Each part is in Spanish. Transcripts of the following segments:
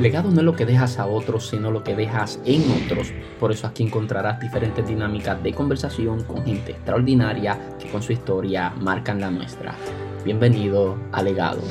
Legado no es lo que dejas a otros, sino lo que dejas en otros. Por eso aquí encontrarás diferentes dinámicas de conversación con gente extraordinaria que con su historia marcan la nuestra. Bienvenido a Legado.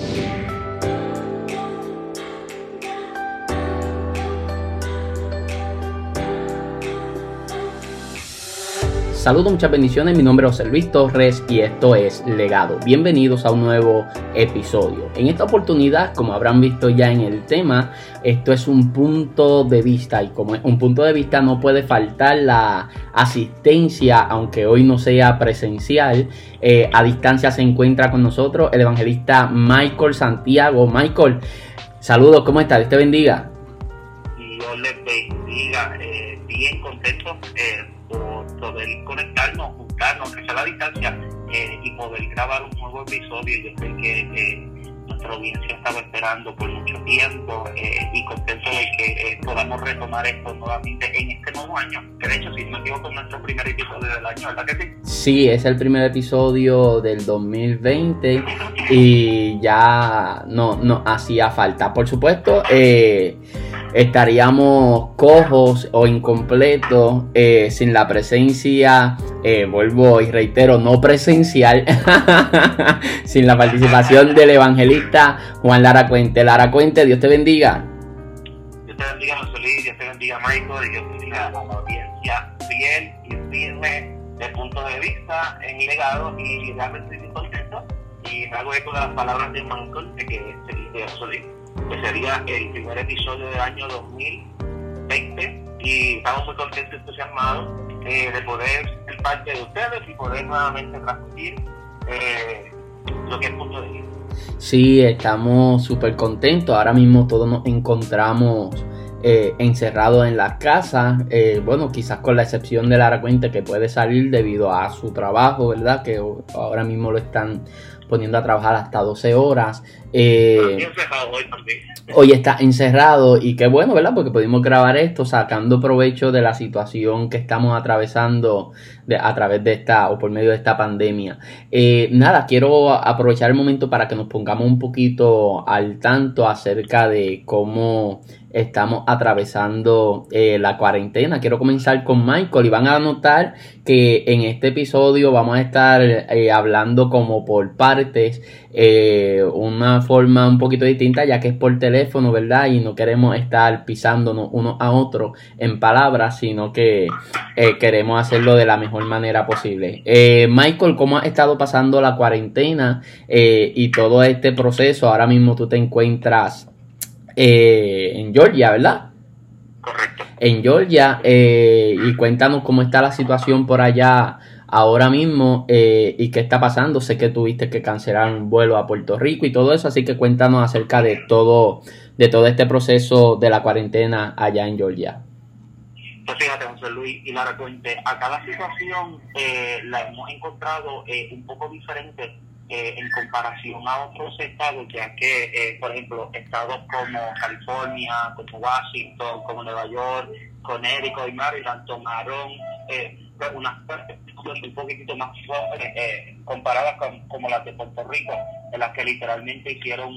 Saludos, muchas bendiciones. Mi nombre es José Luis Torres y esto es Legado. Bienvenidos a un nuevo episodio. En esta oportunidad, como habrán visto ya en el tema, esto es un punto de vista y como es un punto de vista no puede faltar la asistencia, aunque hoy no sea presencial. Eh, a distancia se encuentra con nosotros el evangelista Michael Santiago. Michael, saludos, ¿cómo estás? Dios te bendiga. Dios les bendiga. Eh, bien contento. Eh, poder conectarnos, juntarnos, que sea la distancia eh, y poder grabar un nuevo episodio. Yo sé que eh, nuestra audiencia estaba esperando por mucho tiempo eh, y contento de que podamos retomar esto nuevamente en este nuevo año. Que de hecho, si no me equivoco, es nuestro primer episodio del año, ¿verdad que sí? Sí, es el primer episodio del 2020 y ya no, no hacía falta. Por supuesto, eh estaríamos cojos o incompletos eh, sin la presencia, eh, vuelvo y reitero, no presencial, sin la participación del evangelista Juan Lara Cuente. Lara Cuente, Dios te bendiga. Dios te bendiga, José Dios te bendiga, Michael, y Dios bendiga a la audiencia fiel y firme de punto de vista en mi legado y realmente estoy contento y me hago eco de las palabras de Michael de que dice José que sería el primer episodio del año 2020 y estamos muy contentos y entusiasmados eh, de poder ser parte de ustedes y poder nuevamente transmitir eh, lo que es punto de vista. Sí, estamos súper contentos. Ahora mismo todos nos encontramos eh, encerrados en la casa. Eh, bueno, quizás con la excepción de Lara Cuente que puede salir debido a su trabajo, ¿verdad? Que ahora mismo lo están poniendo a trabajar hasta 12 horas. Eh, hoy, está encerrado y qué bueno, ¿verdad? Porque pudimos grabar esto sacando provecho de la situación que estamos atravesando a través de esta o por medio de esta pandemia. Eh, nada, quiero aprovechar el momento para que nos pongamos un poquito al tanto acerca de cómo estamos atravesando eh, la cuarentena. Quiero comenzar con Michael y van a notar que en este episodio vamos a estar eh, hablando como por partes, una forma un poquito distinta ya que es por teléfono, ¿verdad? Y no queremos estar pisándonos uno a otro en palabras, sino que queremos hacerlo de la mejor manera posible. Michael, ¿cómo ha estado pasando la cuarentena y todo este proceso? Ahora mismo tú te encuentras eh, en Georgia, ¿verdad? Correcto. En Georgia, eh, y cuéntanos cómo está la situación por allá ahora mismo eh, y qué está pasando. Sé que tuviste que cancelar un vuelo a Puerto Rico y todo eso, así que cuéntanos acerca de todo, de todo este proceso de la cuarentena allá en Georgia. Pues fíjate, José Luis y Lara Cuente, acá la situación la hemos encontrado un poco diferente eh, en comparación a otros estados, ya que, eh, por ejemplo, estados como California, como Washington, como Nueva York, Connecticut y Maryland tomaron eh, unas un poquitito más fuertes eh, comparadas con como las de Puerto Rico, en las que literalmente hicieron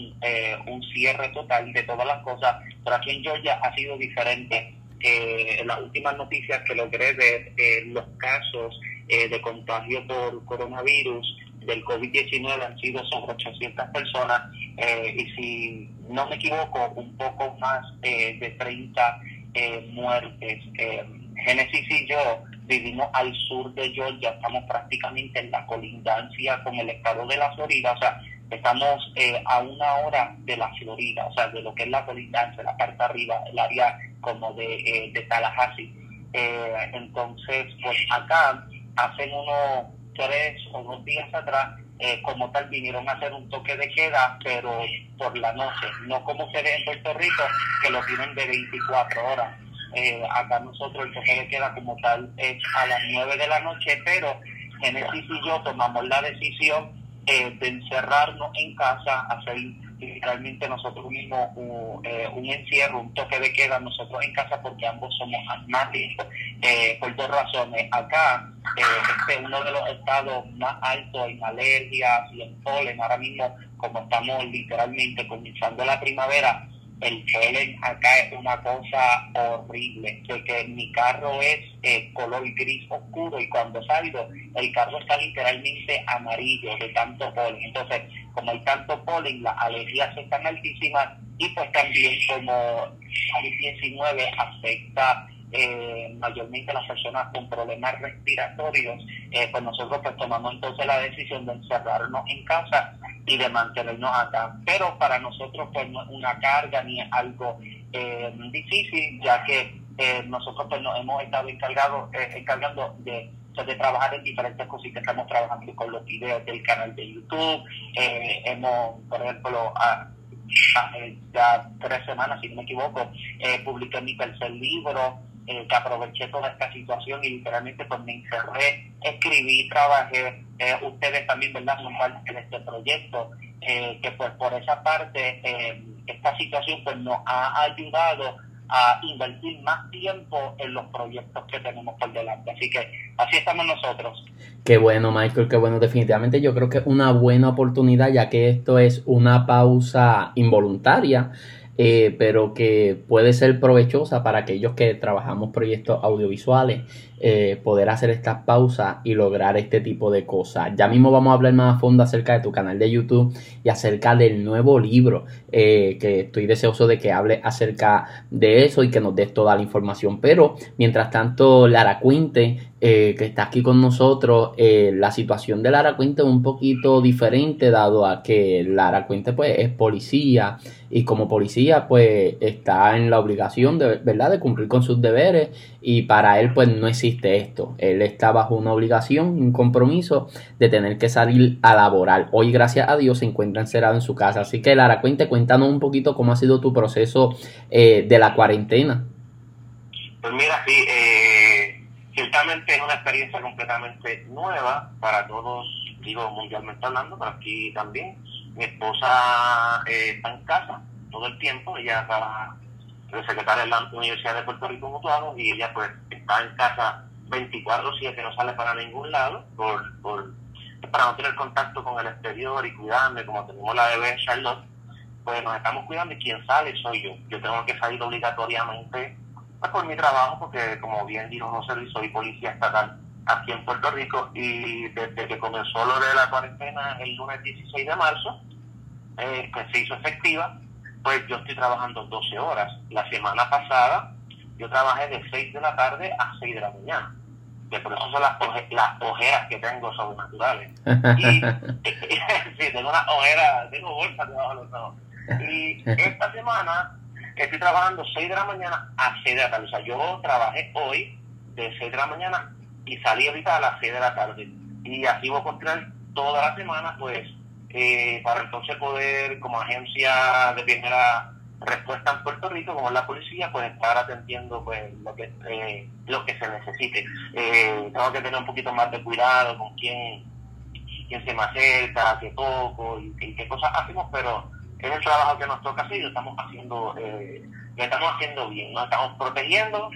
un cierre total de todas las cosas, pero aquí en Georgia ha sido diferente. En las últimas noticias que logré ver, los casos de contagio por coronavirus del COVID-19 han sido sobre 800 personas eh, y si no me equivoco, un poco más eh, de 30 eh, muertes. Génesis y yo vivimos al sur de Georgia, estamos prácticamente en la colindancia con el estado de la Florida, o sea, estamos a una hora de la Florida, o sea, de lo que es la colindancia, la parte arriba, el área como de, de Tallahassee. entonces, pues acá hacen unos tres o dos días atrás, eh, como tal, vinieron a hacer un toque de queda, pero por la noche, no como se ve en Puerto Rico, que lo tienen de 24 horas. Eh, acá nosotros el toque de queda como tal es a las 9 de la noche, pero Genesis y yo tomamos la decisión eh, de encerrarnos en casa, hacer literalmente nosotros mismos eh, un, encierro, un toque de queda nosotros en casa porque ambos somos asmáticos eh, por dos razones. Acá eh, este es uno de los estados más altos en alergias y en polen. Ahora mismo, como estamos literalmente comenzando la primavera, el polen acá es una cosa horrible, que mi carro es eh, color gris oscuro y cuando salgo el carro está literalmente amarillo de tanto polen. Entonces, como hay tanto polen, las alergias están altísimas y pues también como COVID-19 afecta eh, mayormente las personas con problemas respiratorios, eh, pues nosotros pues tomamos entonces la decisión de encerrarnos en casa y de mantenernos acá. Pero para nosotros pues no es una carga ni es algo eh, difícil, ya que eh, nosotros pues nos hemos estado encargado, encargando de de trabajar en diferentes cositas. Estamos trabajando con los videos del canal de YouTube. hemos, por ejemplo, a, ya tres semanas, si no me equivoco, publiqué mi tercer libro. Eh, que aproveché toda esta situación y literalmente pues me encerré, escribí, trabajé, eh, ustedes también, ¿verdad?, son parte de este proyecto, eh, que pues por esa parte esta situación pues nos ha ayudado a invertir más tiempo en los proyectos que tenemos por delante. Así que así estamos nosotros. Qué bueno, Michael, qué bueno. Definitivamente yo creo que es una buena oportunidad, ya que esto es una pausa involuntaria eh, pero que puede ser provechosa para aquellos que trabajamos proyectos audiovisuales, eh, poder hacer estas pausas y lograr este tipo de cosas. Ya mismo vamos a hablar más a fondo acerca de tu canal de YouTube y acerca del nuevo libro, eh, que estoy deseoso de que hable acerca de eso y que nos des toda la información. Pero mientras tanto, Lara Quinte, que está aquí con nosotros, la situación de Lara Quinte es un poquito diferente dado a que Lara Quinte pues, es policía y como policía pues está en la obligación de, ¿verdad? de cumplir con sus deberes y para él pues no existe esto. Él está bajo una obligación, un compromiso de tener que salir a laborar. Hoy gracias a Dios se encuentra encerrado en su casa. Así que Lara, cuente, cuéntanos un poquito cómo ha sido tu proceso eh, de la cuarentena. Pues mira, sí, eh, ciertamente es una experiencia completamente nueva para todos, digo mundialmente hablando, pero aquí también mi esposa eh, está en casa todo el tiempo, ella trabaja secretaria de la Universidad de Puerto Rico Mutuado y ella pues está en casa 24-7, no sale para ningún lado por, por, para no tener contacto con el exterior y cuidarme, como tenemos la bebé Charlotte, pues nos estamos cuidando y quien sale soy yo. Yo tengo que salir obligatoriamente pues, por mi trabajo, porque como bien dijo José soy policía estatal aquí en Puerto Rico y desde que comenzó lo de la cuarentena el lunes 16 de marzo, eh, que se hizo efectiva, pues yo estoy trabajando 12 horas. La semana pasada yo trabajé de 6 de la tarde a 6 de la mañana. Que por eso son las, las ojeras que tengo sobrenaturales. Y sí, tengo una ojera, tengo bolsas debajo de los ojos. Y esta semana estoy trabajando 6 de la mañana a 6 de la tarde. O sea, yo trabajé hoy de 6 de la mañana y salí ahorita a las 6 de la tarde. Y así voy a continuar toda la semana, pues, eh, para entonces poder, como agencia de primera respuesta en Puerto Rico, como la policía, pues estar atendiendo pues lo que eh, lo que se necesite. Eh, tengo que tener un poquito más de cuidado con quién, quién se me acerca, qué poco y, qué cosas hacemos, pero es el trabajo que nos toca hacer y lo estamos haciendo eh, lo estamos haciendo bien, nos estamos protegiendo,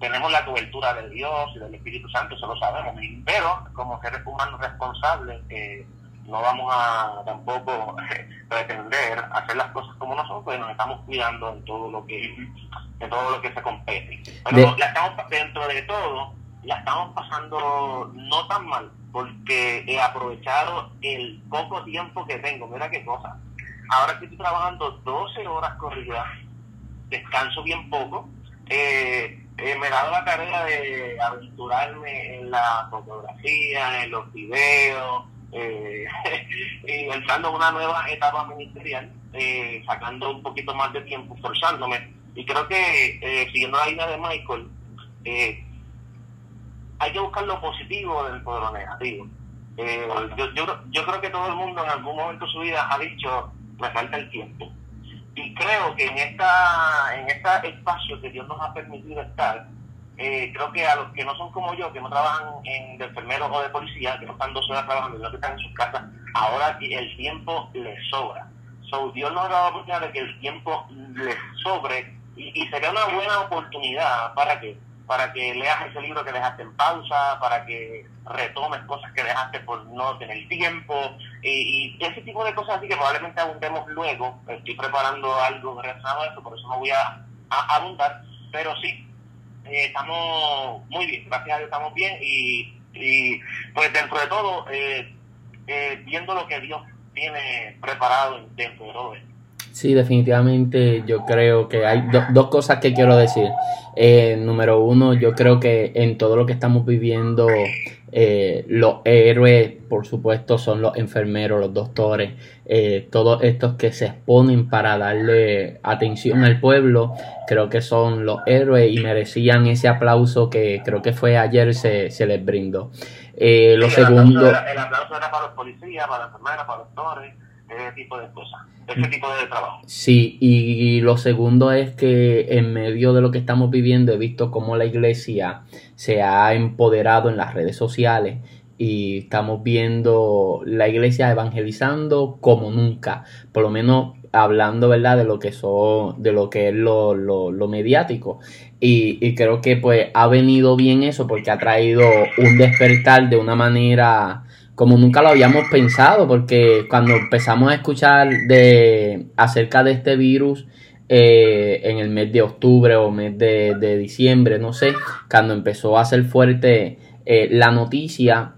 tenemos la cobertura de Dios y del Espíritu Santo, eso lo sabemos, pero como seres humanos responsables, eh, no vamos a tampoco pretender hacer las cosas como nosotros, pues nos estamos cuidando en todo lo que en todo lo que se compete. Pero la estamos, dentro de todo, la estamos pasando no tan mal, porque he aprovechado el poco tiempo que tengo. Mira qué cosa. Ahora estoy trabajando 12 horas corridas descanso bien poco. Eh, eh, me he dado la tarea de aventurarme en la fotografía, en los videos, eh, entrando en una nueva etapa ministerial, eh, sacando un poquito más de tiempo, forzándome. Y creo que, siguiendo la idea de Michael, hay que buscar lo positivo dentro de lo negativo. yo, yo, yo creo que todo el mundo en algún momento de su vida ha dicho, me falta el tiempo y creo que en esta en este espacio que Dios nos ha permitido estar, eh, creo que a los que no son como yo, que no trabajan en, de enfermeros o de policía, que no están dos horas trabajando, sino que están en sus casas, ahora el tiempo les sobra. So, Dios nos ha dado la oportunidad de que el tiempo les sobre y, sería una buena oportunidad para que para que leas ese libro que dejaste en pausa, para que retomes cosas que dejaste por no tener tiempo, y, ese tipo de cosas así que probablemente abundemos luego. Estoy preparando algo relacionado a eso, por eso no voy a, abundar, pero sí, eh, estamos muy bien, gracias a Dios estamos bien, y, y pues dentro de todo, eh, eh, viendo lo que Dios tiene preparado dentro de todo esto. Sí, definitivamente yo creo que hay dos cosas que quiero decir. Número uno, yo creo que en todo lo que estamos viviendo, los héroes, por supuesto, son los enfermeros, los doctores, eh, todos estos que se exponen para darle atención al pueblo, creo que son los héroes y merecían ese aplauso que creo que fue ayer se, se les brindó. lo segundo... el aplauso era para los policías, para las enfermeras, para los doctores ese tipo de cosas, ese tipo de trabajo. Sí, y lo segundo es que en medio de lo que estamos viviendo he visto cómo la iglesia se ha empoderado en las redes sociales y estamos viendo la iglesia evangelizando como nunca, por lo menos hablando verdad de lo que son de lo que es lo, lo, mediático. Y, y, creo que pues ha venido bien eso porque ha traído un despertar de una manera como nunca lo habíamos pensado, porque cuando empezamos a escuchar de acerca de este virus eh, en el mes de octubre o mes de, diciembre, no sé, cuando empezó a ser fuerte eh, la noticia,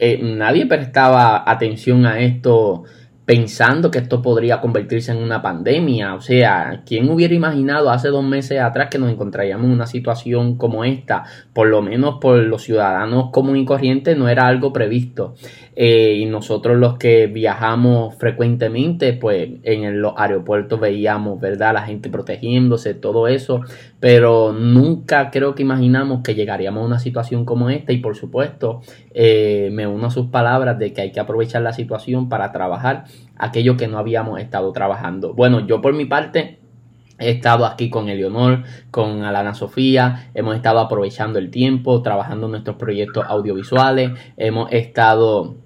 eh, nadie prestaba atención a esto pensando que esto podría convertirse en una pandemia. O sea, ¿quién hubiera imaginado hace dos meses atrás que nos encontraríamos en una situación como esta? Por lo menos por los ciudadanos común y corrientes no era algo previsto. Eh, y nosotros los que viajamos frecuentemente, pues en los aeropuertos veíamos, ¿verdad? La gente protegiéndose, todo eso. Pero nunca creo que imaginamos que llegaríamos a una situación como esta. Y por supuesto, eh, me uno a sus palabras de que hay que aprovechar la situación para trabajar aquello que no habíamos estado trabajando. Bueno, yo por mi parte he estado aquí con Eleonor, con Alana Sofía, hemos estado aprovechando el tiempo, trabajando nuestros proyectos audiovisuales, hemos estado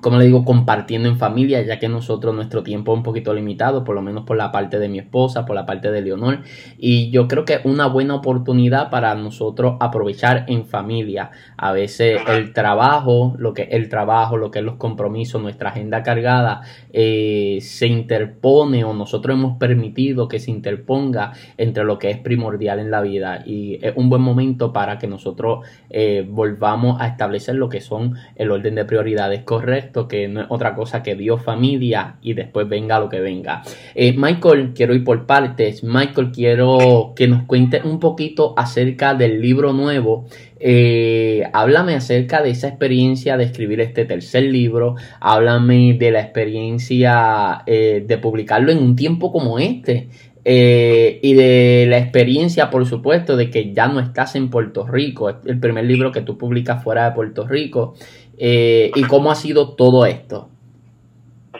como le digo, compartiendo en familia, ya que nosotros nuestro tiempo es un poquito limitado, por lo menos por la parte de mi esposa, por la parte de Leonor, y yo creo que es una buena oportunidad para nosotros aprovechar en familia. A veces el trabajo, lo que es el trabajo, lo que es los compromisos, nuestra agenda cargada, eh, se interpone o nosotros hemos permitido que se interponga entre lo que es primordial en la vida y es un buen momento para que nosotros eh, volvamos a establecer lo que son el orden de prioridades correctas que no es otra cosa que Dios familia y después venga lo que venga. Eh, Michael, quiero ir por partes. Michael, quiero que nos cuente un poquito acerca del libro nuevo. Eh, háblame acerca de esa experiencia de escribir este tercer libro. Háblame de la experiencia eh, de publicarlo en un tiempo como este. y de la experiencia, por supuesto, de que ya no estás en Puerto Rico. El primer libro que tú publicas fuera de Puerto Rico. Eh, y cómo ha sido todo esto.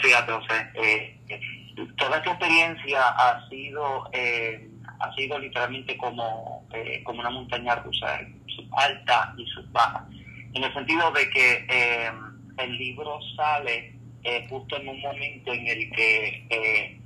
Fíjate, José, eh, toda esta experiencia ha sido eh, ha sido literalmente como, como una montaña rusa, alta y baja, en el sentido de que el libro sale justo en un momento en el que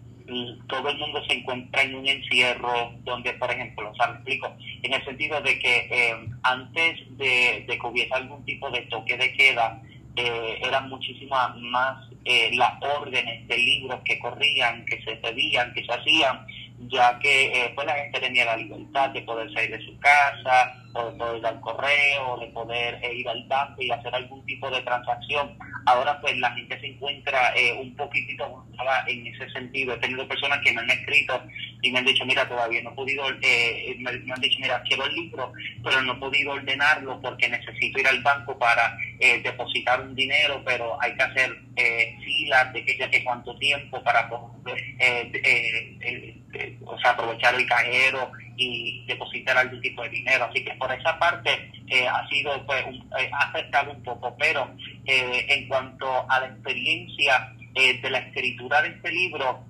todo el mundo se encuentra en un encierro donde, por ejemplo, o sea, me explico, en el sentido de que eh, antes de, que hubiese algún tipo de toque de queda, eh, eran muchísimas más eh, las órdenes de libros que corrían, que se pedían, que se hacían, ya que pues la gente tenía la libertad de poder salir de su casa, o de poder ir al correo, de poder ir al banco y hacer algún tipo de transacción Ahora pues la gente se encuentra eh, un poquitito en ese sentido. He tenido personas que me han escrito y me han dicho, mira, todavía no he podido, eh, me, han dicho, mira, quiero el libro, pero no he podido ordenarlo porque necesito ir al banco para eh, depositar un dinero, pero hay que hacer filas de que ya que cuánto tiempo para poder, o sea, aprovechar el cajero y depositar algún tipo de dinero. Así que por esa parte eh, ha sido, pues, eh, ha afectado un poco, pero eh, en cuanto a la experiencia de la escritura de este libro,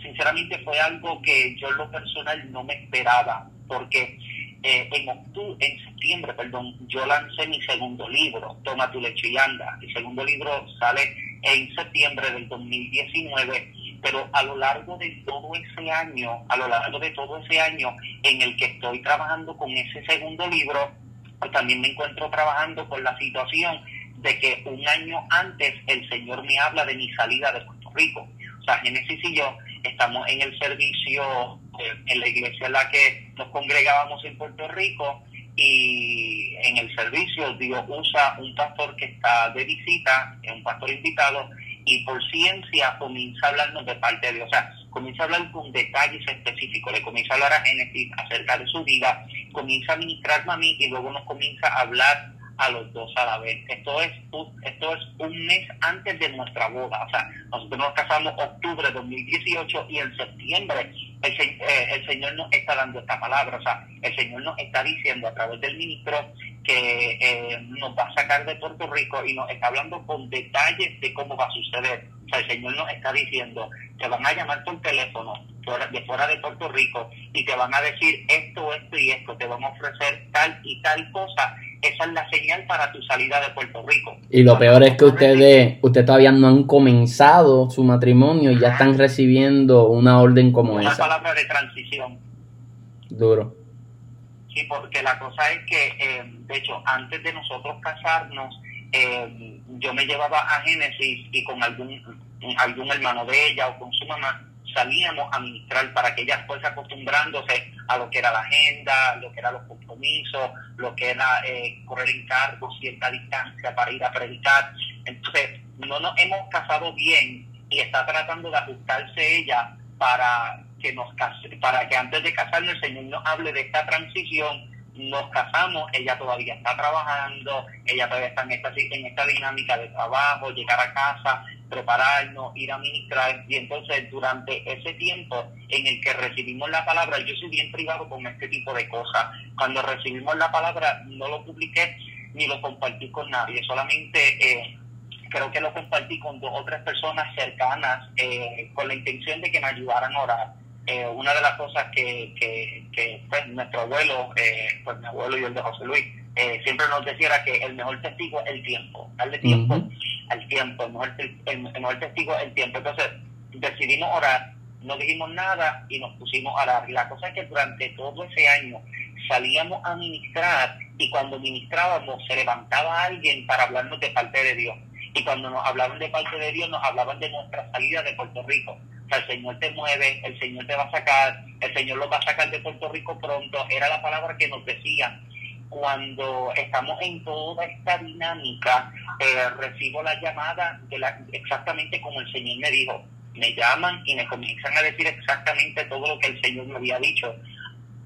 sinceramente fue algo que yo en lo personal no me esperaba, porque en octubre, en septiembre, perdón, yo lancé mi segundo libro, Toma tu leche y anda. Mi segundo libro sale en septiembre del 2019 pero a lo largo de todo ese año, a lo largo de todo ese año en el que estoy trabajando con ese segundo libro, pues también me encuentro trabajando con la situación de que un año antes el Señor me habla de mi salida de Puerto Rico. O sea, Génesis y yo estamos en el servicio eh, en la iglesia en la que nos congregábamos en Puerto Rico y en el servicio Dios usa un pastor que está de visita, un pastor invitado, y por ciencia comienza a hablarnos de parte de Dios. O sea, comienza a hablar con detalles específicos, le comienza a hablar a Génesis acerca de su vida, comienza a ministrarme a mí y luego nos comienza a hablar a los dos a la vez. Esto es, esto es un mes antes de nuestra boda. O sea, nosotros nos casamos octubre de 2018 y en septiembre el, eh, el Señor nos está dando esta palabra. O sea, el Señor nos está diciendo a través del ministro que eh, nos va a sacar de Puerto Rico y nos está hablando con detalles de cómo va a suceder. O sea, el Señor nos está diciendo, te van a llamar por teléfono de fuera de Puerto Rico y te van a decir esto, esto y esto, te vamos a ofrecer tal y tal cosa esa es la señal para tu salida de Puerto Rico. Y lo peor es que ustedes, usted todavía no han comenzado su matrimonio y ya están recibiendo una orden como esa. Una palabra de transición. Duro. Sí, porque la cosa es que, eh, de hecho, antes de nosotros casarnos, eh, yo me llevaba a Génesis y con algún, algún hermano de ella o con su mamá, salíamos a ministrar para que ella fuese acostumbrándose a lo que era la agenda, lo que eran los compromisos, lo que era eh, correr en cargo, cierta distancia para ir a predicar. Entonces, no nos hemos casado bien y está tratando de ajustarse ella para que nos para que antes de casarnos el Señor nos hable de esta transición nos casamos, ella todavía está trabajando, ella todavía está en esta, en esta dinámica de trabajo, llegar a casa, prepararnos, ir a ministrar, y entonces durante ese tiempo en el que recibimos la palabra, yo soy bien privado con este tipo de cosas, cuando recibimos la palabra no lo publiqué ni lo compartí con nadie, solamente eh, creo que lo compartí con dos o tres personas cercanas eh, con la intención de que me ayudaran a orar. Eh, una de las cosas que, que, pues, nuestro abuelo, eh, pues mi abuelo y el de José Luis, eh, siempre nos decía que el mejor testigo es el tiempo, darle tiempo al tiempo, el mejor, el, mejor testigo es el tiempo. Entonces decidimos orar, no dijimos nada y nos pusimos a orar. Y la cosa es que durante todo ese año salíamos a ministrar y cuando ministrábamos se levantaba alguien para hablarnos de parte de Dios. Y cuando nos hablaban de parte de Dios, nos hablaban de nuestra salida de Puerto Rico el Señor te mueve, el Señor te va a sacar, el Señor lo va a sacar de Puerto Rico pronto. Era la palabra que nos decía. Cuando estamos en toda esta dinámica, eh, recibo la llamada de la, exactamente como el Señor me dijo. Me llaman y me comienzan a decir exactamente todo lo que el Señor me había dicho.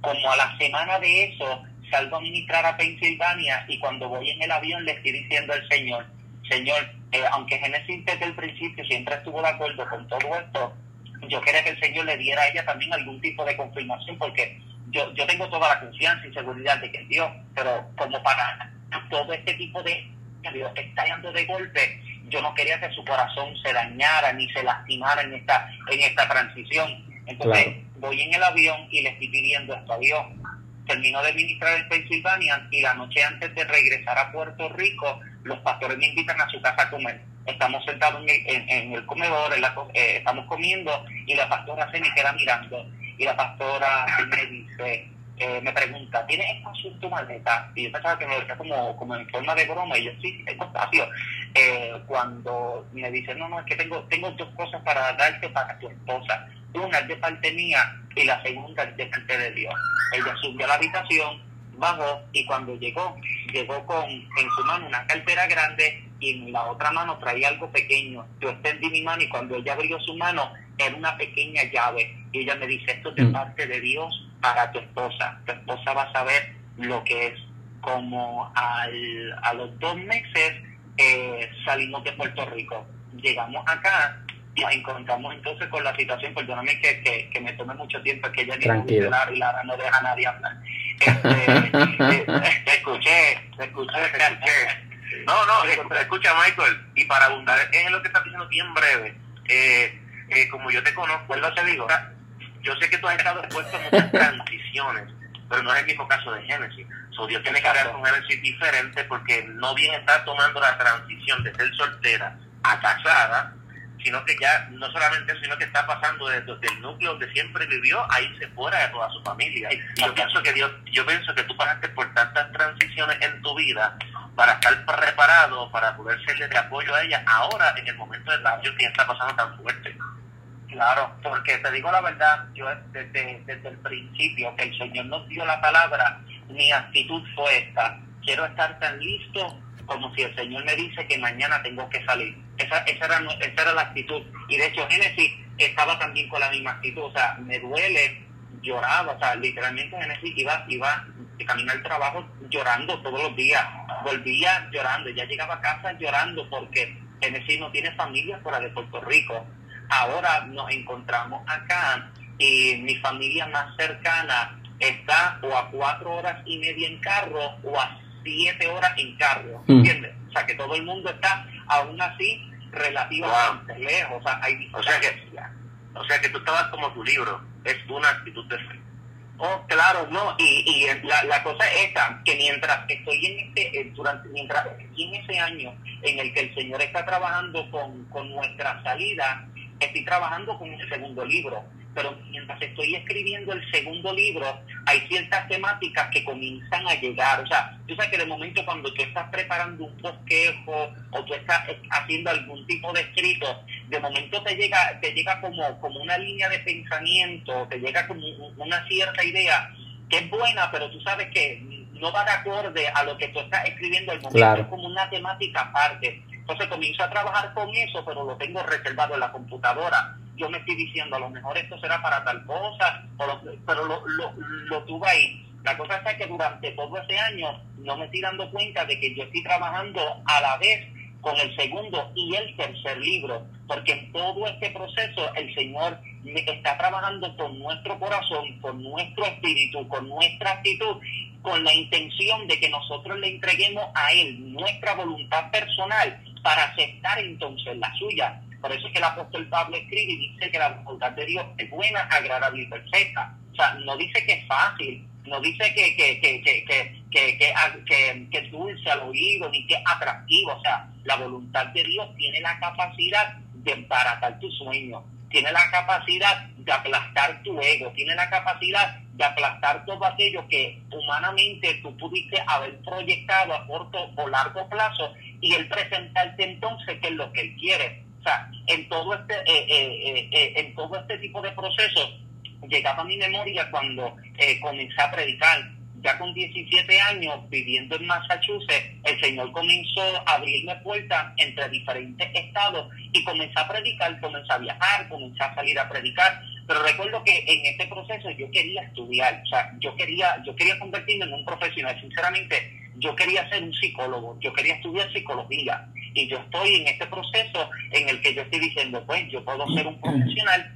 Como a la semana de eso, salgo a ministrar a Pensilvania y cuando voy en el avión le estoy diciendo al Señor, Señor, eh, aunque Génesis desde el principio siempre estuvo de acuerdo con todo esto, yo quería que el Señor le diera a ella también algún tipo de confirmación, porque yo, yo tengo toda la confianza y seguridad de que Dios, pero como para todo este tipo de Dios estallando de golpe, yo no quería que su corazón se dañara ni se lastimara en esta, en esta transición. Entonces voy en el avión y le estoy pidiendo esto a Dios. Termino de ministrar en Pensilvania y la noche antes de regresar a Puerto Rico, los pastores me invitan a su casa a comer estamos sentados en el, comedor, eh, estamos comiendo y la pastora se me queda mirando y la pastora me dice, eh, me pregunta, ¿tienes espacio en tu maleta? Y yo pensaba que me decía como, como en forma de broma y yo sí, tengo espacio. Eh, cuando me dice, no, no, es que tengo, tengo dos cosas para darte para tu esposa. Una es de parte mía y la segunda es de parte de Dios. Ella subió a la habitación, bajó y cuando llegó, llegó con en su mano una cartera grande y en la otra mano traía algo pequeño. Yo extendí mi mano y cuando ella abrió su mano era una pequeña llave. Y ella me dice, esto es de mm. parte de Dios para tu esposa. Tu esposa va a saber lo que es. Como al, a los dos meses eh, salimos de Puerto Rico. Llegamos acá y nos encontramos entonces con la situación, perdóname que, que, me tome mucho tiempo, que ella ni y Lara no deja a nadie hablar. Este, eh, te escuché, te escuché, te escuché. No, no, escucha Michael, y para abundar en lo que estás diciendo bien breve, eh, eh, como yo te conozco, pues te digo, yo sé que tú has estado expuesto a muchas transiciones, pero no es el mismo caso de Génesis. So, Dios tiene que hablar con Génesis diferente porque no bien está tomando la transición de ser soltera a casada, sino que ya no solamente eso, sino que está pasando desde, el núcleo donde siempre vivió a irse fuera de toda su familia. Y yo pienso que Dios, yo pienso que tú pasaste por tantas transiciones en tu vida para estar preparado, para poder serle de apoyo a ella ahora en el momento de transición que está pasando tan fuerte. Claro, porque te digo la verdad, yo desde, el principio que el Señor nos dio la palabra, mi actitud fue esta, quiero estar tan listo como si el Señor me dice que mañana tengo que salir. Esa, esa, era, esa era la actitud. Y de hecho Génesis estaba también con la misma actitud, o sea, me duele, lloraba, o sea, literalmente Génesis iba, iba de camino al trabajo llorando todos los días, volvía llorando, ya llegaba a casa llorando porque Génesis no tiene familia fuera de Puerto Rico. Ahora nos encontramos acá y mi familia más cercana está o a cuatro horas y media en carro o a siete horas en carro, mm. ¿entiendes? O sea, que todo el mundo está aún así relativamente lejos, o sea, hay o sea que O sea que tú estabas como tu libro, es una actitud de fe. Oh, claro, no, y, y la, la, cosa es esta, que mientras estoy en este, eh, durante, mientras en ese año en el que el Señor está trabajando con, con nuestra salida, estoy trabajando con un segundo libro pero mientras estoy escribiendo el segundo libro, hay ciertas temáticas que comienzan a llegar. O sea, tú sabes que de momento cuando tú estás preparando un bosquejo o tú estás haciendo algún tipo de escrito, de momento te llega, te llega como, como una línea de pensamiento, te llega como una cierta idea que es buena, pero tú sabes que no va de acorde a lo que tú estás escribiendo al momento, es como una temática aparte. Entonces comienzo a trabajar con eso, pero lo tengo reservado en la computadora yo me estoy diciendo, a lo mejor esto será para tal cosa, pero lo, lo, lo tuve ahí. La cosa es que durante todo ese año no me estoy dando cuenta de que yo estoy trabajando a la vez con el segundo y el tercer libro, porque en todo este proceso el Señor está trabajando con nuestro corazón, con nuestro espíritu, con nuestra actitud, con la intención de que nosotros le entreguemos a Él nuestra voluntad personal para aceptar entonces la suya. Por eso es que el apóstol Pablo escribe y dice que la voluntad de Dios es buena, agradable y perfecta. O sea, no dice que es fácil, no dice que, que, que, que, que, es dulce al oído, ni que es atractivo. O sea, la voluntad de Dios tiene la capacidad de embaratar tu sueño, tiene la capacidad de aplastar tu ego, tiene la capacidad de aplastar todo aquello que humanamente tú pudiste haber proyectado a corto o largo plazo y él presentarte entonces qué es lo que él quiere. O sea, en todo este, eh, eh, eh, en todo este tipo de procesos, llegaba a mi memoria cuando comencé a predicar. Ya con 17 años, viviendo en Massachusetts, el Señor comenzó a abrirme puertas entre diferentes estados y comencé a predicar, comencé a viajar, comencé a salir a predicar. Pero recuerdo que en este proceso yo quería estudiar, o sea, yo quería, yo quería convertirme en un profesional. Sinceramente, yo quería ser un psicólogo, yo quería estudiar psicología y yo estoy en este proceso en el que yo estoy diciendo, pues yo puedo ser un profesional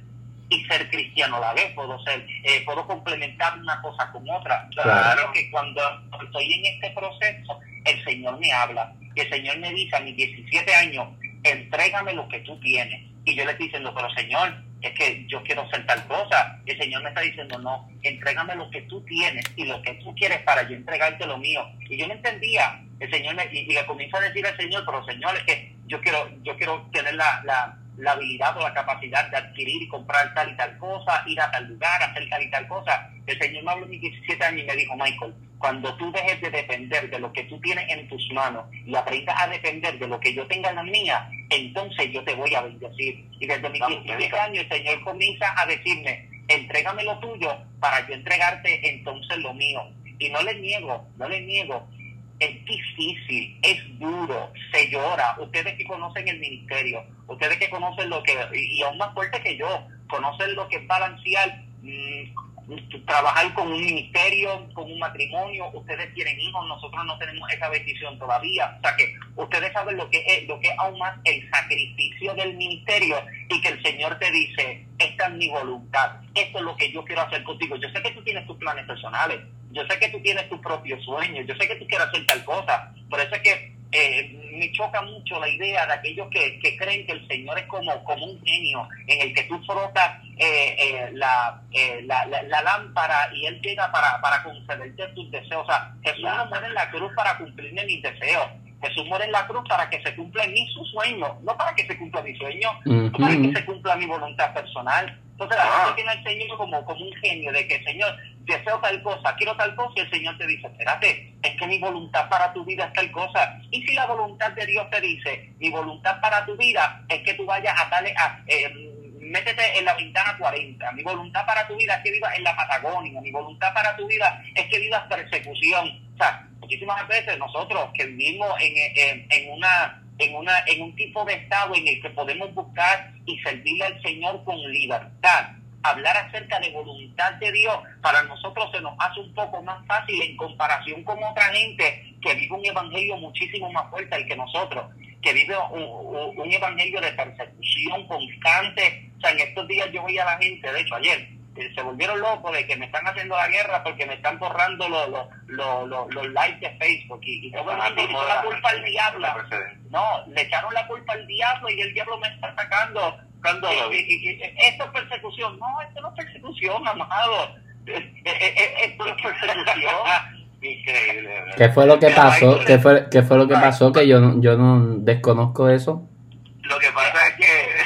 y ser cristiano a la vez, puedo ser, eh, puedo complementar una cosa con otra. Claro que cuando estoy en este proceso, el Señor me habla, y el Señor me dice a mis 17 años, entrégame lo que tú tienes. Y yo le estoy diciendo, pero Señor, es que yo quiero ser tal cosa. El Señor me está diciendo, no, entrégame lo que tú tienes y lo que tú quieres para yo entregarte lo mío. Y yo no entendía, el Señor me, y, le comienzo a decir al Señor, pero Señor, es que yo quiero, yo quiero tener la, la, la habilidad o la capacidad de adquirir y comprar tal y tal cosa, ir a tal lugar, hacer tal y tal cosa. El Señor me habló a mis 17 años y me dijo, Michael, cuando tú dejes de depender de lo que tú tienes en tus manos y aprendas a depender de lo que yo tenga en la mía, entonces yo te voy a bendecir. Y desde mis 17 años el Señor comienza a decirme, entrégame lo tuyo para yo entregarte entonces lo mío. Y no le niego, no le niego, es difícil, es duro, se llora. Ustedes que conocen el ministerio, ustedes que conocen lo que, y aún más fuerte que yo, conocen lo que es balancear, mm, trabajar con un ministerio, con un matrimonio, ustedes tienen hijos, nosotros no tenemos esa bendición todavía. O sea que ustedes saben lo que es, lo que es aún más el sacrificio del ministerio y que el Señor te dice, esta es mi voluntad, esto es lo que yo quiero hacer contigo. Yo sé que tú tienes tus planes personales, yo sé que tú tienes tus propios sueños, yo sé que tú quieres hacer tal cosa, por eso es que eh, me choca mucho la idea de aquellos que, creen que el Señor es como, como un genio en el que tú frotas eh, eh, la, la, lámpara y Él llega para, para concederte tus deseos. O sea, Jesús no muere en la cruz para cumplirme mis deseos. Jesús muere en la cruz para que se cumpla en mí su sueño, no para que se cumpla mi sueño, no para que se cumpla mi voluntad personal. Entonces la gente tiene al Señor como, como un genio de que, Señor, deseo tal cosa, quiero tal cosa, y el Señor te dice, espérate, es que mi voluntad para tu vida es tal cosa. Y si la voluntad de Dios te dice, mi voluntad para tu vida es que tú vayas a darle a... Eh, métete en la ventana 40. Mi voluntad para tu vida es que vivas en la Patagonia. Mi voluntad para tu vida es que vivas persecución. O sea, muchísimas veces nosotros que vivimos en, en, una en una en un tipo de estado en el que podemos buscar y servirle al Señor con libertad hablar acerca de voluntad de Dios para nosotros se nos hace un poco más fácil en comparación con otra gente que vive un evangelio muchísimo más fuerte al que nosotros que vive un, evangelio de persecución constante. O sea, en estos días yo voy a la gente, de hecho ayer, eh, se volvieron locos de que me están haciendo la guerra porque me están borrando los, los, los, likes de Facebook y, todo el mundo echó la culpa al diablo. No, le echaron la culpa al diablo y el diablo me está atacando. Cuando, esto es persecución. No, esto no es persecución, amado. Esto es persecución. Increíble. ¿Qué fue lo que pasó? ¿Qué fue, qué fue lo que pasó? Que yo no, yo no desconozco eso. Lo que pasa es que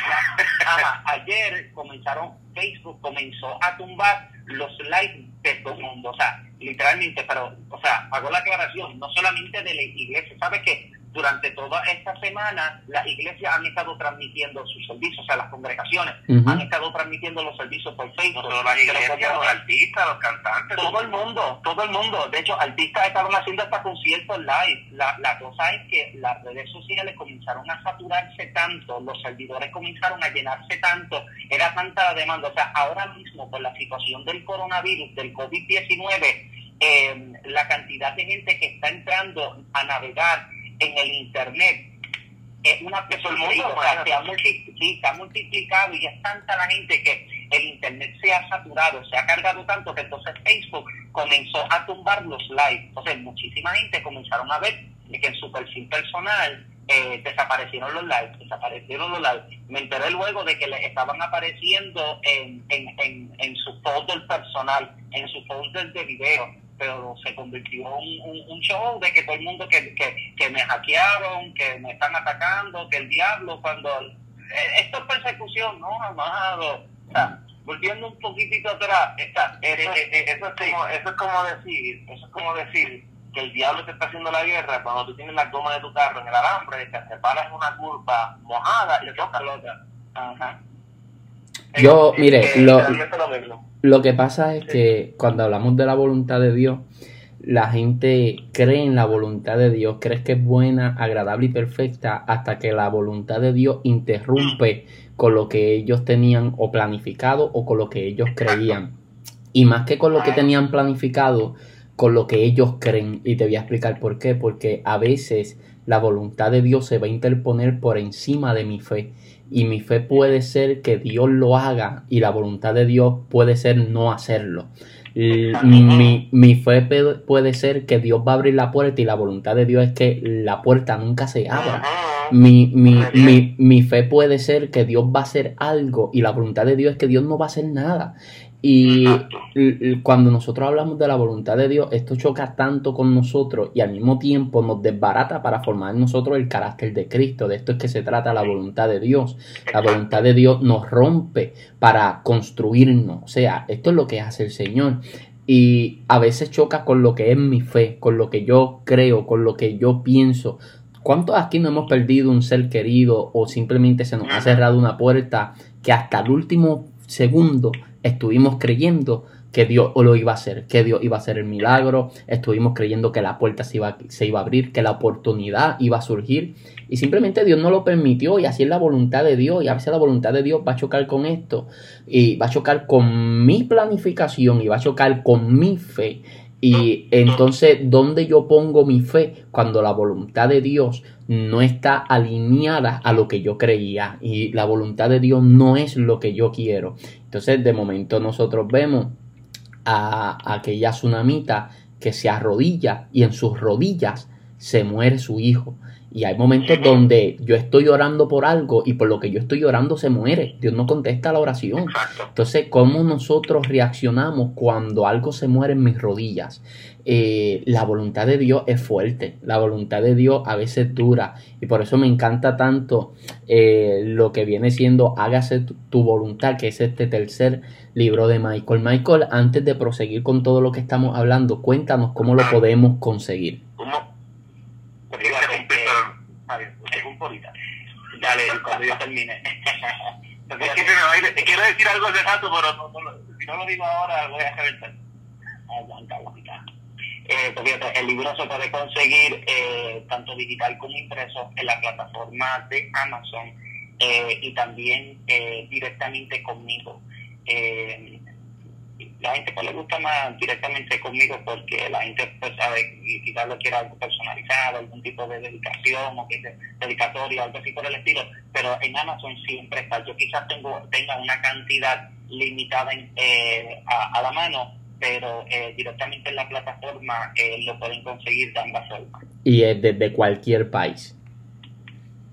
ayer comenzaron, Facebook comenzó a tumbar los likes de todo el mundo. O sea, literalmente, pero, o sea, hago la aclaración, no solamente de la iglesia. ¿Sabes qué? Durante toda esta semana las iglesias han estado transmitiendo sus servicios, o sea, las congregaciones han estado transmitiendo los servicios por Facebook. No las iglesias, los, artistas, los cantantes. Todo el mundo, todo el mundo. De hecho, artistas estaban haciendo hasta conciertos live. La, la cosa es que las redes sociales comenzaron a saturarse tanto, los servidores comenzaron a llenarse tanto, era tanta la demanda. O sea, ahora mismo, por la situación del coronavirus, del COVID-19, eh, la cantidad de gente que está entrando a navegar en el Internet es una persona, se, ha multiplicado y es tanta la gente que el Internet se ha saturado, se ha cargado tanto que entonces Facebook comenzó a tumbar los likes. Entonces muchísima gente comenzaron a ver que en su perfil personal eh, desaparecieron los likes, desaparecieron los likes. Me enteré luego de que le estaban apareciendo en, en, en, en su folder personal, en su folder de video pero se convirtió en un, show de que todo el mundo que, que, me hackearon, que me están atacando, que el diablo, cuando eh, esto es persecución, no, amado. O sea, volviendo un poquitito atrás, está, eso, eh, eh, eso, es como, eso es como decir, eso es como decir que el diablo te está haciendo la guerra cuando tú tienes la goma de tu carro en el alambre, te separas en una curva mojada y le toca otra. Ajá. Yo, mire, lo, lo que pasa es que cuando hablamos de la voluntad de Dios, la gente cree en la voluntad de Dios, cree que es buena, agradable y perfecta hasta que la voluntad de Dios interrumpe con lo que ellos tenían o planificado o con lo que ellos creían. Y más que con lo que tenían planificado, con lo que ellos creen. Y te voy a explicar por qué. Porque a veces la voluntad de Dios se va a interponer por encima de mi fe y mi fe puede ser que Dios lo haga y la voluntad de Dios puede ser no hacerlo. Mi, mi, fe puede ser que Dios va a abrir la puerta y la voluntad de Dios es que la puerta nunca se abra. Mi, mi, mi, mi fe puede ser que Dios va a hacer algo y la voluntad de Dios es que Dios no va a hacer nada. Y cuando nosotros hablamos de la voluntad de Dios, esto choca tanto con nosotros y al mismo tiempo nos desbarata para formar en nosotros el carácter de Cristo. De esto es que se trata la voluntad de Dios. La voluntad de Dios nos rompe para construirnos. O sea, esto es lo que hace el Señor. Y a veces choca con lo que es mi fe, con lo que yo creo, con lo que yo pienso. ¿Cuántos aquí no hemos perdido un ser querido o simplemente se nos ha cerrado una puerta que hasta el último segundo estuvimos creyendo que Dios lo iba a hacer, que Dios iba a hacer el milagro, estuvimos creyendo que la puerta se iba, se iba a abrir, que la oportunidad iba a surgir. Y simplemente Dios no lo permitió y así es la voluntad de Dios. Y a veces la voluntad de Dios va a chocar con esto. Y va a chocar con mi planificación y va a chocar con mi fe y entonces, ¿dónde yo pongo mi fe cuando la voluntad de Dios no está alineada a lo que yo creía? Y la voluntad de Dios no es lo que yo quiero. Entonces, de momento nosotros vemos a, aquella tsunamita que se arrodilla y en sus rodillas se muere su hijo. Y hay momentos donde yo estoy orando por algo y por lo que yo estoy orando se muere. Dios no contesta la oración. Entonces, ¿cómo nosotros reaccionamos cuando algo se muere en mis rodillas? Eh, la voluntad de Dios es fuerte, la voluntad de Dios a veces dura y por eso me encanta tanto eh, lo que viene siendo hágase tu, voluntad, que es este tercer libro de Michael. Michael, antes de proseguir con todo lo que estamos hablando, cuéntanos cómo lo podemos conseguir. Dale, cuando yo termine. es que me va a ir, quiero decir algo de rato, pero no, no, si no lo digo ahora, voy a reventar. Aguanta, aguanta. Eh, pues el libro se puede conseguir eh, tanto digital como impreso en la plataforma de Amazon eh, y también eh, directamente conmigo. Eh, la gente pues le gusta más directamente conmigo porque la gente pues sabe quizás lo quiera algo personalizado, algún tipo de dedicación o que dedicatoria, algo así por el estilo, pero en Amazon siempre está. Yo quizás tengo tenga una cantidad limitada en, a, a la mano, pero eh, directamente en la plataforma eh, lo pueden conseguir de ambas formas. Y es desde cualquier país.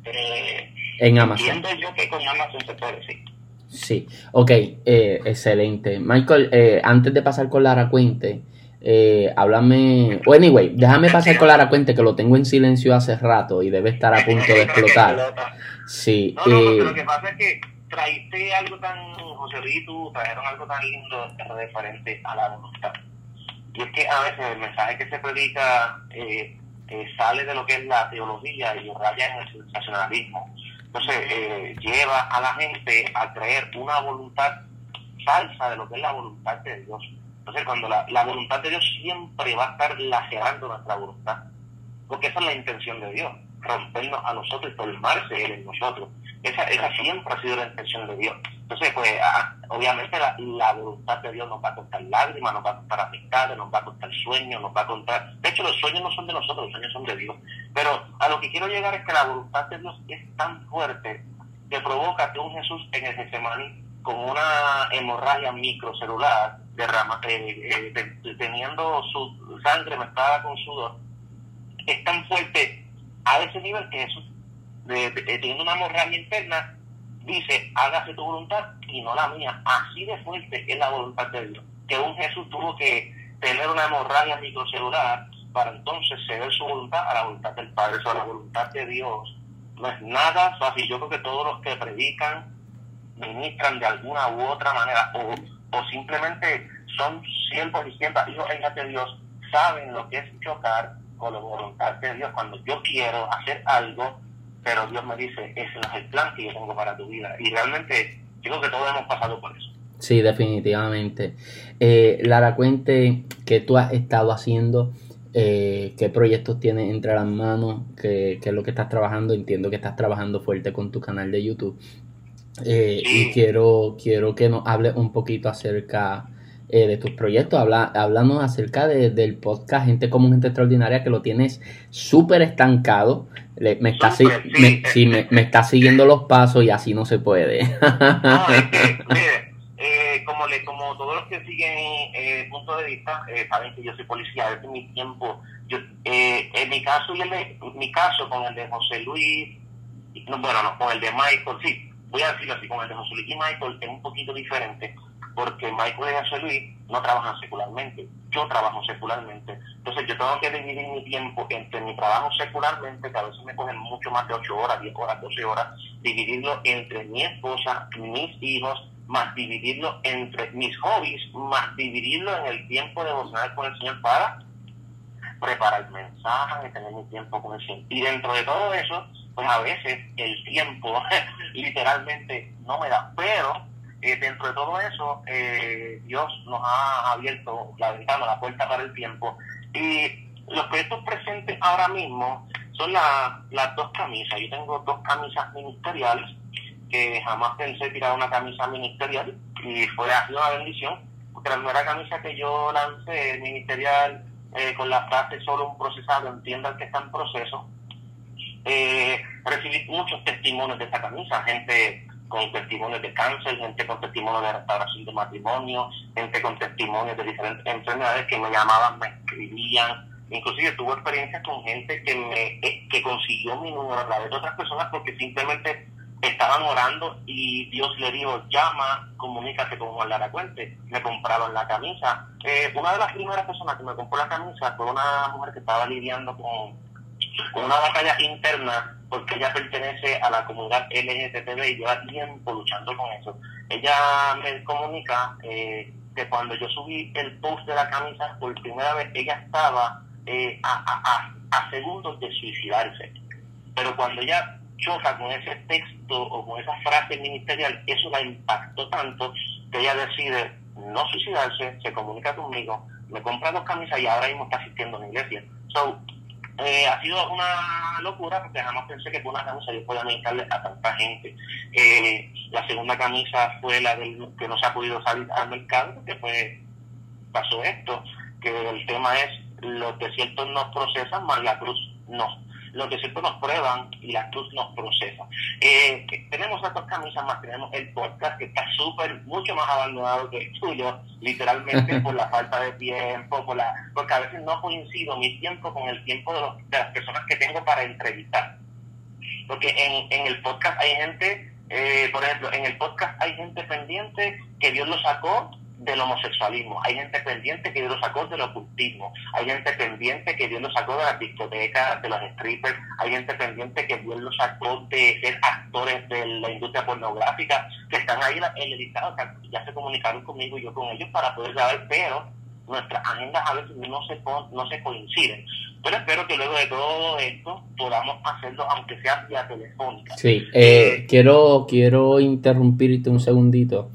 Eh, en Amazon. Entiendo yo que con Amazon se puede, sí. Sí, ok, eh, excelente. Michael, eh, antes de pasar con Lara Cuente, eh, háblame. O anyway, déjame pasar con Lara Cuente que lo tengo en silencio hace rato y debe estar a punto de explotar. Sí. No, no, lo que pasa es que traiste algo tan, José Rito, trajeron algo tan lindo referente a la voluntad. Y es que a veces el mensaje que se predica eh, eh, sale de lo que es la teología y raya en el sensacionalismo. Entonces, eh, lleva a la gente a creer una voluntad falsa de lo que es la voluntad de Dios. Entonces, cuando la, voluntad de Dios siempre va a estar lacerando nuestra voluntad, porque esa es la intención de Dios, rompernos a nosotros y formarse Él en nosotros. Esa, esa siempre ha sido la intención de Dios. Entonces, pues, obviamente la, voluntad de Dios nos va a contar lágrimas, nos va a contar amistades, nos va a contar sueños, nos va a contar... De hecho, los sueños no son de nosotros, los sueños son de Dios. Pero a lo que quiero llegar es que la voluntad de Dios es tan fuerte que provoca que un Jesús en el Getsemaní con una hemorragia microcelular, derrama, eh, eh, teniendo su sangre mezclada con sudor, es tan fuerte a ese nivel que Jesús de, teniendo una hemorragia interna, dice, hágase tu voluntad y no la mía. Así de fuerte es la voluntad de Dios. Que un Jesús tuvo que tener una hemorragia microcelular para entonces ceder su voluntad a la voluntad del Padre. Eso, la voluntad de Dios no es nada fácil. Yo creo que todos los que predican, ministran de alguna u otra manera, o, o simplemente son siempre y siempre hijos de Dios, saben lo que es chocar con la voluntad de Dios. Cuando yo quiero hacer algo, pero Dios me dice, ese no es el plan que yo tengo para tu vida. Y realmente creo que todos hemos pasado por eso. Sí, definitivamente. Eh, Lara, cuente qué tú has estado haciendo, eh, qué proyectos tienes entre las manos, qué, qué, es lo que estás trabajando. Entiendo que estás trabajando fuerte con tu canal de YouTube. Eh, y quiero, quiero que nos hables un poquito acerca eh, de tus proyectos. Habla, háblanos acerca de, del podcast Gente Común, Gente Extraordinaria, que lo tienes súper estancado. Me, está, me, sí, me, me, está siguiendo los pasos y así no se puede. no, es que, mire, eh, como, le, como todos los que siguen eh, punto de vista, eh, saben que yo soy policía, desde mi tiempo, yo, eh, en mi caso y el de, mi caso con el de José Luis, no, bueno, no, con el de Michael, sí, voy a decirlo así, con el de José Luis y Michael es un poquito diferente porque Michael y Luis no trabajan secularmente, yo trabajo secularmente. Entonces yo tengo que dividir mi tiempo entre mi trabajo secularmente, que a veces me cogen mucho más de 8 horas, 10 horas, 12 horas, dividirlo entre mi esposa, mis hijos, más dividirlo entre mis hobbies, más dividirlo en el tiempo de devocional con el Señor para preparar mensajes, tener mi tiempo con el Señor. Y dentro de todo eso, pues a veces el tiempo literalmente no me da, pero eh, dentro de todo eso, eh, Dios nos ha abierto la ventana, la puerta para el tiempo. Y los proyectos presentes ahora mismo son las dos camisas. Yo tengo dos camisas ministeriales, que jamás pensé tirar una camisa ministerial y fue así una bendición, porque la primera camisa que yo lancé ministerial eh, con la frase solo un procesado entienda que está en proceso, recibí muchos testimonios de esta camisa, gente con testimonios de cáncer, gente con testimonios de restauración de matrimonio, gente con testimonios de diferentes enfermedades que me llamaban, me escribían, Inclusive tuve experiencias con gente que me eh, que consiguió mi número a través de otras personas porque simplemente estaban orando y Dios le dijo, llama, comunícate con Juan Lara Cuente. Me compraron la camisa. Eh, una de las primeras personas que me compró la camisa fue una mujer que estaba lidiando con, con una batalla interna porque ella pertenece a la comunidad LGTB y lleva tiempo luchando con eso. Ella me comunica eh, que cuando yo subí el post de la camisa por primera vez, ella estaba eh, a, a, segundos de suicidarse. Pero cuando ella choca con ese texto o con esa frase ministerial, eso la impactó tanto que ella decide no suicidarse, se comunica conmigo, me compra dos camisas y ahora mismo está asistiendo a una iglesia. So, eh, ha sido una locura porque jamás pensé que con una camisa yo podía dedicarle a tanta gente. Eh, la segunda camisa fue la del que no se ha podido salir al mercado porque fue pasó esto, que el tema es los desiertos nos procesan, más la cruz no. Los desiertos nos prueban y la cruz nos procesa. Eh, tenemos estas camisas más, tenemos el podcast que está súper, mucho más abandonado que el tuyo, literalmente por la falta de tiempo, por la, porque a veces no coincido mi tiempo con el tiempo de, de las personas que tengo para entrevistar. Porque en, en el podcast hay gente, eh, por ejemplo, en el podcast hay gente pendiente que Dios lo sacó del homosexualismo, hay gente pendiente que Dios lo sacó del ocultismo, hay gente pendiente que Dios lo sacó de las discotecas, de los strippers, hay gente pendiente que Dios lo sacó de ser actores de la industria pornográfica, que están ahí en el listado, ya se comunicaron conmigo y yo con ellos para poder saber, pero nuestras agendas a veces no se, no se coinciden. Pero espero que luego de todo esto podamos hacerlo, aunque sea vía telefónica. Sí, eh, eh, quiero, quiero interrumpirte un segundito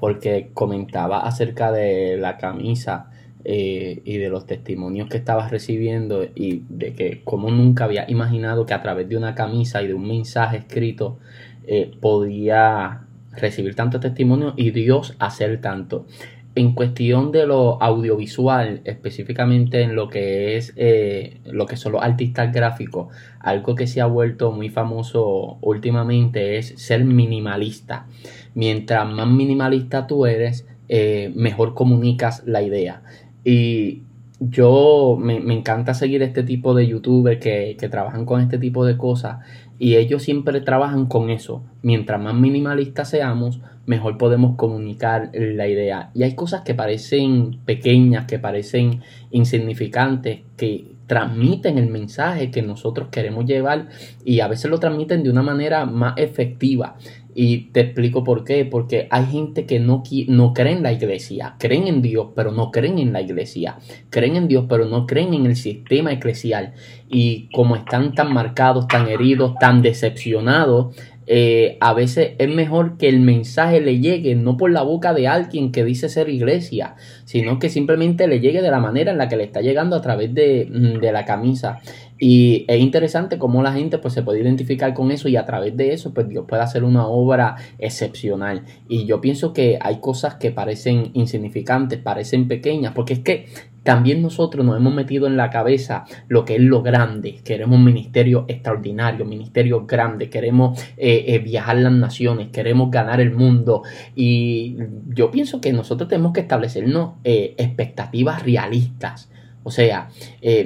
porque comentaba acerca de la camisa eh, y de los testimonios que estabas recibiendo y de que como nunca había imaginado que a través de una camisa y de un mensaje escrito eh, podía recibir tanto testimonio y Dios hacer tanto. En cuestión de lo audiovisual, específicamente en lo que es eh, lo que son los artistas gráficos, algo que se ha vuelto muy famoso últimamente es ser minimalista. Mientras más minimalista tú eres, eh, mejor comunicas la idea. Y yo me, encanta seguir este tipo de youtubers que, que, trabajan con este tipo de cosas y ellos siempre trabajan con eso. Mientras más minimalistas seamos, mejor podemos comunicar la idea. Y hay cosas que parecen pequeñas, que parecen insignificantes, que transmiten el mensaje que nosotros queremos llevar y a veces lo transmiten de una manera más efectiva. Y te explico por qué. Porque hay gente que no, no cree en la iglesia. Creen en Dios, pero no creen en la iglesia. Creen en Dios, pero no creen en el sistema eclesial. Y como están tan marcados, tan heridos, tan decepcionados, eh, a veces es mejor que el mensaje le llegue no por la boca de alguien que dice ser iglesia, sino que simplemente le llegue de la manera en la que le está llegando a través de, mm, de la camisa. Y es interesante cómo la gente pues se puede identificar con eso y a través de eso pues Dios puede hacer una obra excepcional. Y yo pienso que hay cosas que parecen insignificantes, parecen pequeñas, porque es que también nosotros nos hemos metido en la cabeza lo que es lo grande. Queremos un ministerio extraordinario, ministerio grande. Queremos eh, eh, viajar las naciones, queremos ganar el mundo. Y yo pienso que nosotros tenemos que establecernos eh, expectativas realistas. O sea,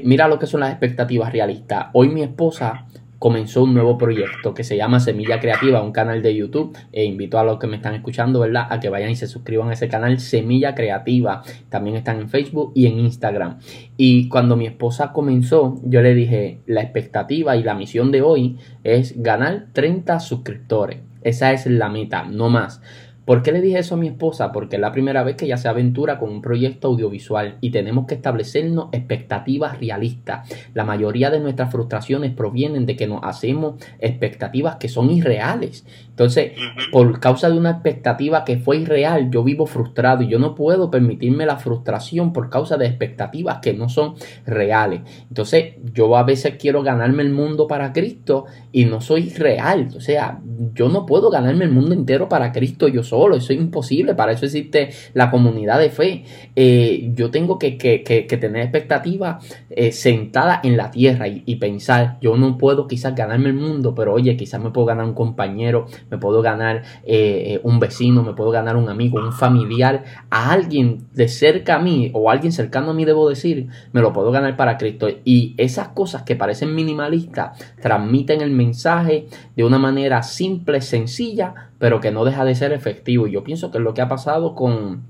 mira lo que son las expectativas realistas. Hoy mi esposa comenzó un nuevo proyecto que se llama Semilla Creativa, un canal de YouTube. E invito a los que me están escuchando, ¿verdad?, a que vayan y se suscriban a ese canal Semilla Creativa. También están en Facebook y en Instagram. Y cuando mi esposa comenzó, yo le dije, la expectativa y la misión de hoy es ganar 30 suscriptores. Esa es la meta, no más. ¿Por qué le dije eso a mi esposa? Porque es la primera vez que ella se aventura con un proyecto audiovisual y tenemos que establecernos expectativas realistas. La mayoría de nuestras frustraciones provienen de que nos hacemos expectativas que son irreales. Entonces, por causa de una expectativa que fue irreal, yo vivo frustrado y yo no puedo permitirme la frustración por causa de expectativas que no son reales. Entonces, yo a veces quiero ganarme el mundo para Cristo y no soy real. O sea, yo no puedo ganarme el mundo entero para Cristo yo soy solo, eso es imposible, para eso existe la comunidad de fe. Eh, yo tengo que, que, que, tener expectativas eh, sentada en la tierra y, pensar, yo no puedo quizás ganarme el mundo, pero oye, quizás me puedo ganar un compañero, me puedo ganar eh, un vecino, me puedo ganar un amigo, un familiar, a alguien de cerca a mí o alguien cercano a mí, debo decir, me lo puedo ganar para Cristo. Y esas cosas que parecen minimalistas transmiten el mensaje de una manera simple, sencilla, pero que no deja de ser efectivo. Yo pienso que es lo que ha pasado con,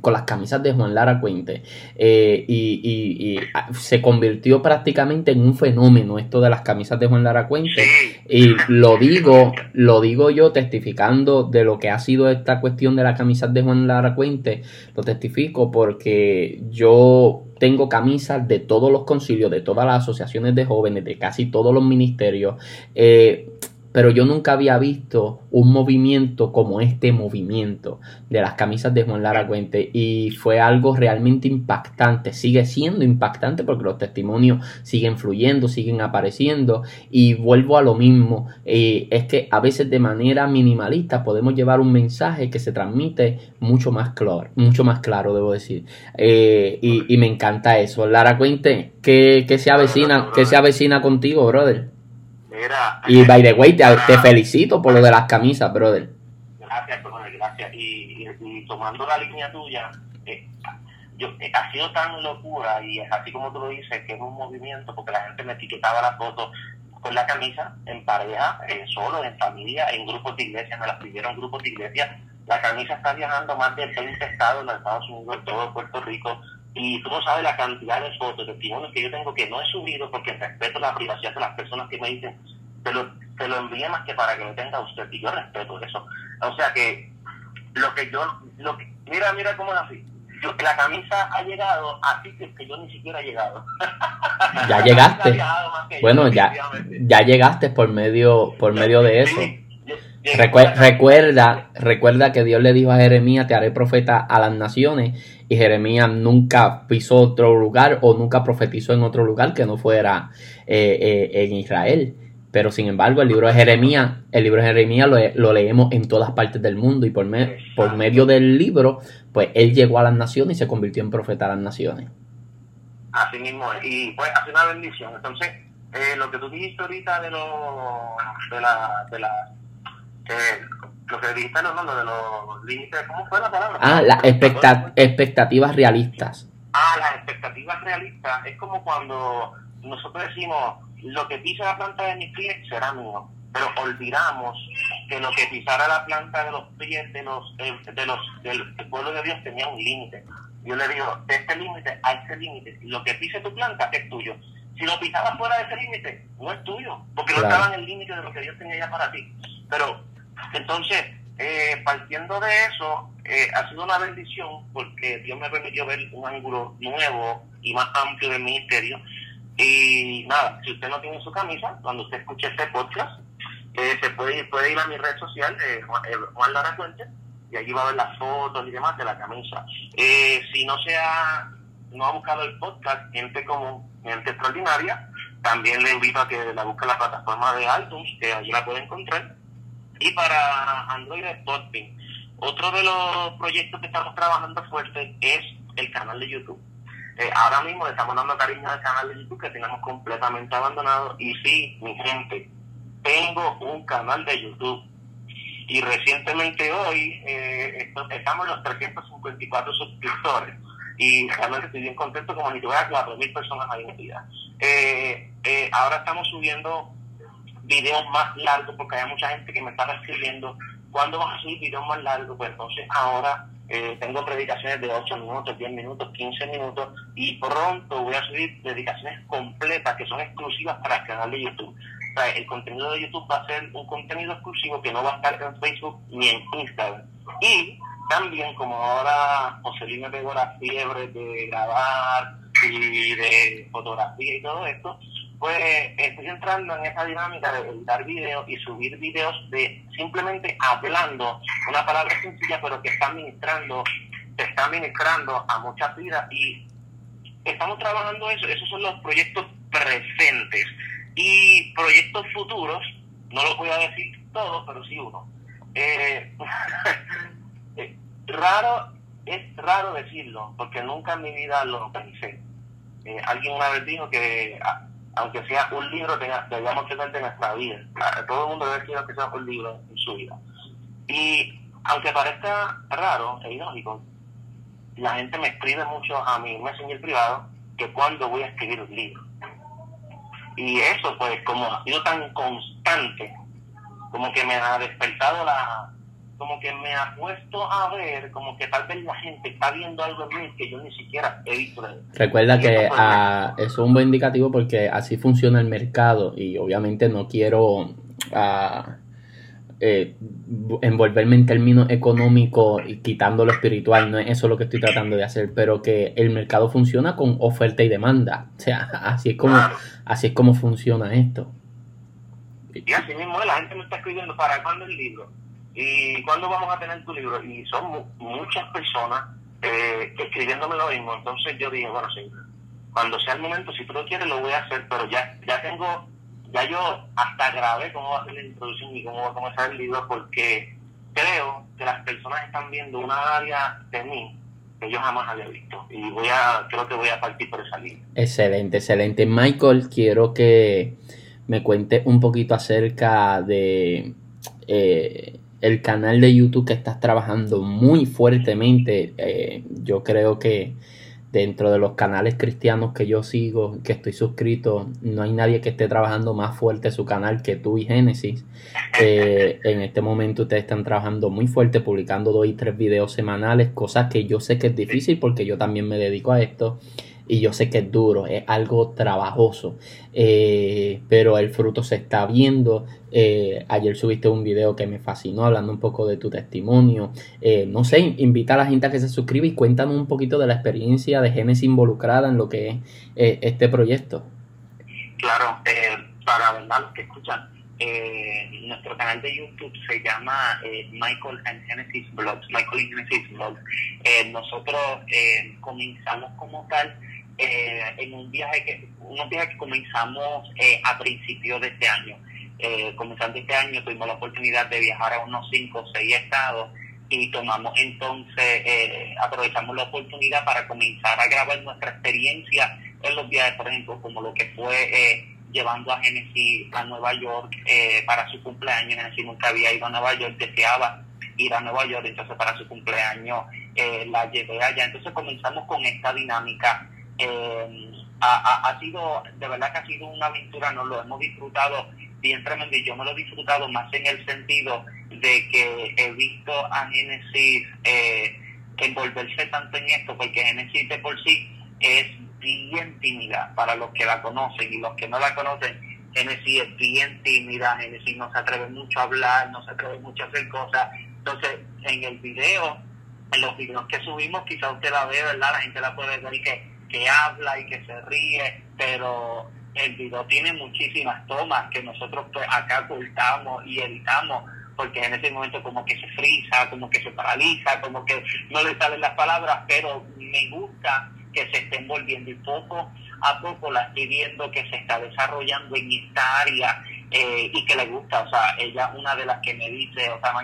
con las camisas de Juan Lara Cuente. Eh, y, ah, se convirtió prácticamente en un fenómeno esto de las camisas de Juan Lara Cuente. Y lo digo, lo digo yo testificando de lo que ha sido esta cuestión de las camisas de Juan Lara Cuente. Lo testifico porque yo tengo camisas de todos los concilios, de todas las asociaciones de jóvenes, de casi todos los ministerios. Eh, pero yo nunca había visto un movimiento como este movimiento de las camisas de Juan Lara Cuente y fue algo realmente impactante, sigue siendo impactante porque los testimonios siguen fluyendo, siguen apareciendo y vuelvo a lo mismo, eh, es que a veces de manera minimalista podemos llevar un mensaje que se transmite mucho más claro, mucho más claro debo decir eh, y, me encanta eso. Lara Cuente, ¿qué, qué se avecina, qué se avecina contigo, brother? Y by the way, te, felicito por lo de las camisas, brother. Gracias, gracias. Y, tomando la línea tuya, eh, yo, eh, ha sido tan locura y es así como tú lo dices, que es un movimiento, porque la gente me etiquetaba la foto con la camisa, en pareja, eh, solo, en familia, en grupos de iglesia, me las pidieron grupos de iglesia. La camisa está viajando más de 20 estados en los Estados Unidos, en todo Puerto Rico, y tú no sabes la cantidad de fotos, de testimonios que yo tengo que no he subido porque respeto la privacidad de las personas que me dicen, te lo, te lo envíe más que para que lo tenga usted, y yo respeto eso. O sea que, lo que yo, lo que, mira, mira cómo es así. Yo, la camisa ha llegado a sitios que yo ni siquiera he llegado. Ya llegaste. bueno, ya, ya llegaste por medio, por medio de eso. recuerda, recuerda que Dios le dijo a Jeremías, te haré profeta a las naciones y Jeremías nunca pisó otro lugar o nunca profetizó en otro lugar que no fuera eh, eh, en Israel. Pero sin embargo, el libro de Jeremías, el libro de Jeremías lo, leemos en todas partes del mundo y por, por medio del libro, pues él llegó a las naciones y se convirtió en profeta a las naciones. Así mismo, y pues hace una bendición. Entonces, eh, lo que tú dijiste ahorita de, lo, de la, de la lo que dijiste, no, no, de los límites, ¿cómo fue la palabra? Ah, las expectativas realistas. Ah, las expectativas realistas es como cuando nosotros decimos, lo que pisa la planta de mi pie será mío, pero olvidamos que lo que pisara la planta de los pies de los, de, los del, pueblo de Dios tenía un límite. Yo le digo, de este límite a este límite, lo que pise tu planta es tuyo. Si lo pisabas fuera de ese límite, no es tuyo, porque no estaba en el límite de lo que Dios tenía ya para ti. Pero entonces, eh, partiendo de eso, eh, ha sido una bendición porque Dios me permitió ver un ángulo nuevo y más amplio del ministerio. Y nada, si usted no tiene su camisa, cuando usted escuche este podcast, eh, se puede puede ir a mi red social, eh, Juan, Lara Fuente, y allí va a ver las fotos y demás de la camisa. si no sea, no ha buscado el podcast, gente como gente extraordinaria, también le invito a que la busque en la plataforma de iTunes, que allí la puede encontrar y para Android Spotting. Otro de los proyectos que estamos trabajando fuerte es el canal de YouTube. Eh, ahora mismo le estamos dando cariño al canal de YouTube que tenemos completamente abandonado. Y sí, mi gente, tengo un canal de YouTube. Y recientemente hoy eh, estamos los 354 suscriptores. Y realmente estoy bien contento como ni que voy a 4.000 personas ahí metidas. Eh, eh, ahora estamos subiendo videos más largos, porque hay mucha gente que me está escribiendo, ¿cuándo vas a subir videos más largos? Pues entonces ahora eh, tengo predicaciones de 8 minutos, 10 minutos, 15 minutos, y pronto voy a subir predicaciones completas que son exclusivas para el canal de YouTube. O sea, el contenido de YouTube va a ser un contenido exclusivo que no va a estar en Facebook ni en Instagram. Y también, como ahora José me pegó la fiebre de grabar y de fotografía y todo esto, pues estoy entrando en esa dinámica de editar videos y subir videos de simplemente hablando una palabra sencilla pero que está ministrando, está ministrando a muchas vidas y estamos trabajando eso, esos son los proyectos presentes y proyectos futuros, no lo voy a decir todos, pero sí uno. Eh, eh, raro, es raro decirlo, porque nunca en mi vida lo pensé. Eh, alguien una vez dijo que aunque sea un libro, debíamos tener de nuestra vida. Todo el mundo debe tener que sea un libro en su vida. Y aunque parezca raro e ilógico, la gente me escribe mucho a mi messenger privado que cuando voy a escribir un libro. Y eso, pues, como ha sido tan constante, como que me ha despertado la, como que me ha puesto a ver, como que tal vez la gente está viendo algo en mí que yo ni siquiera he visto. Recuerda que ah, eso es un buen indicativo porque así funciona el mercado y obviamente no quiero ah, eh, envolverme en términos económicos y quitando lo espiritual, no es eso lo que estoy tratando de hacer, pero que el mercado funciona con oferta y demanda. O sea, así es como, así es como funciona esto. Y así mismo la gente me está escribiendo para cuándo el libro ¿Y cuándo vamos a tener tu libro? Y son muchas personas eh, escribiéndome lo mismo. Entonces yo dije, bueno, sí, cuando sea el momento, si tú lo quieres, lo voy a hacer, pero ya, ya tengo, ya yo hasta grabé cómo va a ser la introducción y cómo va a comenzar el libro, porque creo que las personas están viendo una área de mí que yo jamás había visto. Y voy a, creo que voy a partir por esa línea. Excelente, excelente. Michael, quiero que me cuente un poquito acerca de eh, el canal de YouTube que estás trabajando muy fuertemente. Eh, yo creo que dentro de los canales cristianos que yo sigo, que estoy suscrito, no hay nadie que esté trabajando más fuerte su canal que tú y Génesis. Eh, en este momento ustedes están trabajando muy fuerte, publicando dos y tres videos semanales, cosas que yo sé que es difícil porque yo también me dedico a esto y yo sé que es duro, es algo trabajoso, eh, pero el fruto se está viendo. Eh, ayer subiste un video que me fascinó hablando un poco de tu testimonio. Eh, no sé, invita a la gente a que se suscriba y cuéntanos un poquito de la experiencia de Genesis involucrada en lo que es este proyecto. Claro, para los que escuchan, nuestro canal de YouTube se llama Michael and Genesis Blogs, Michael and Genesis Blogs. nosotros comenzamos como tal eh, en un viaje que, unos viajes que comenzamos eh, a principios de este año. Eh, comenzando este año tuvimos la oportunidad de viajar a unos 5 o 6 estados y tomamos entonces, aprovechamos la oportunidad para comenzar a grabar nuestra experiencia en los viajes, por ejemplo, como lo que fue llevando a Genesis a Nueva York para su cumpleaños. Genesis nunca había ido a Nueva York, deseaba ir a Nueva York, entonces para su cumpleaños la llevé allá. Entonces comenzamos con esta dinámica eh, ha, ha, sido, de verdad que ha sido una aventura, nos lo hemos disfrutado bien tremendo y yo me lo he disfrutado más en el sentido de que he visto a Genesis eh, envolverse tanto en esto, porque Genesis de por sí es bien tímida para los que la conocen y los que no la conocen. Genesis es bien tímida, Genesis no se atreve mucho a hablar, no se atreve mucho a hacer cosas. Entonces, en el video, en los videos que subimos, quizá usted la ve, ¿verdad? La gente la puede ver y que que habla y que se ríe, pero el video tiene muchísimas tomas que nosotros pues, acá ocultamos y editamos porque en ese momento como que se frisa, como que se paraliza, como que no le salen las palabras, pero me gusta que se estén volviendo y poco a poco la estoy viendo que se está desarrollando en esta área eh, y que le gusta, o sea, ella una de las que me dice, o sea,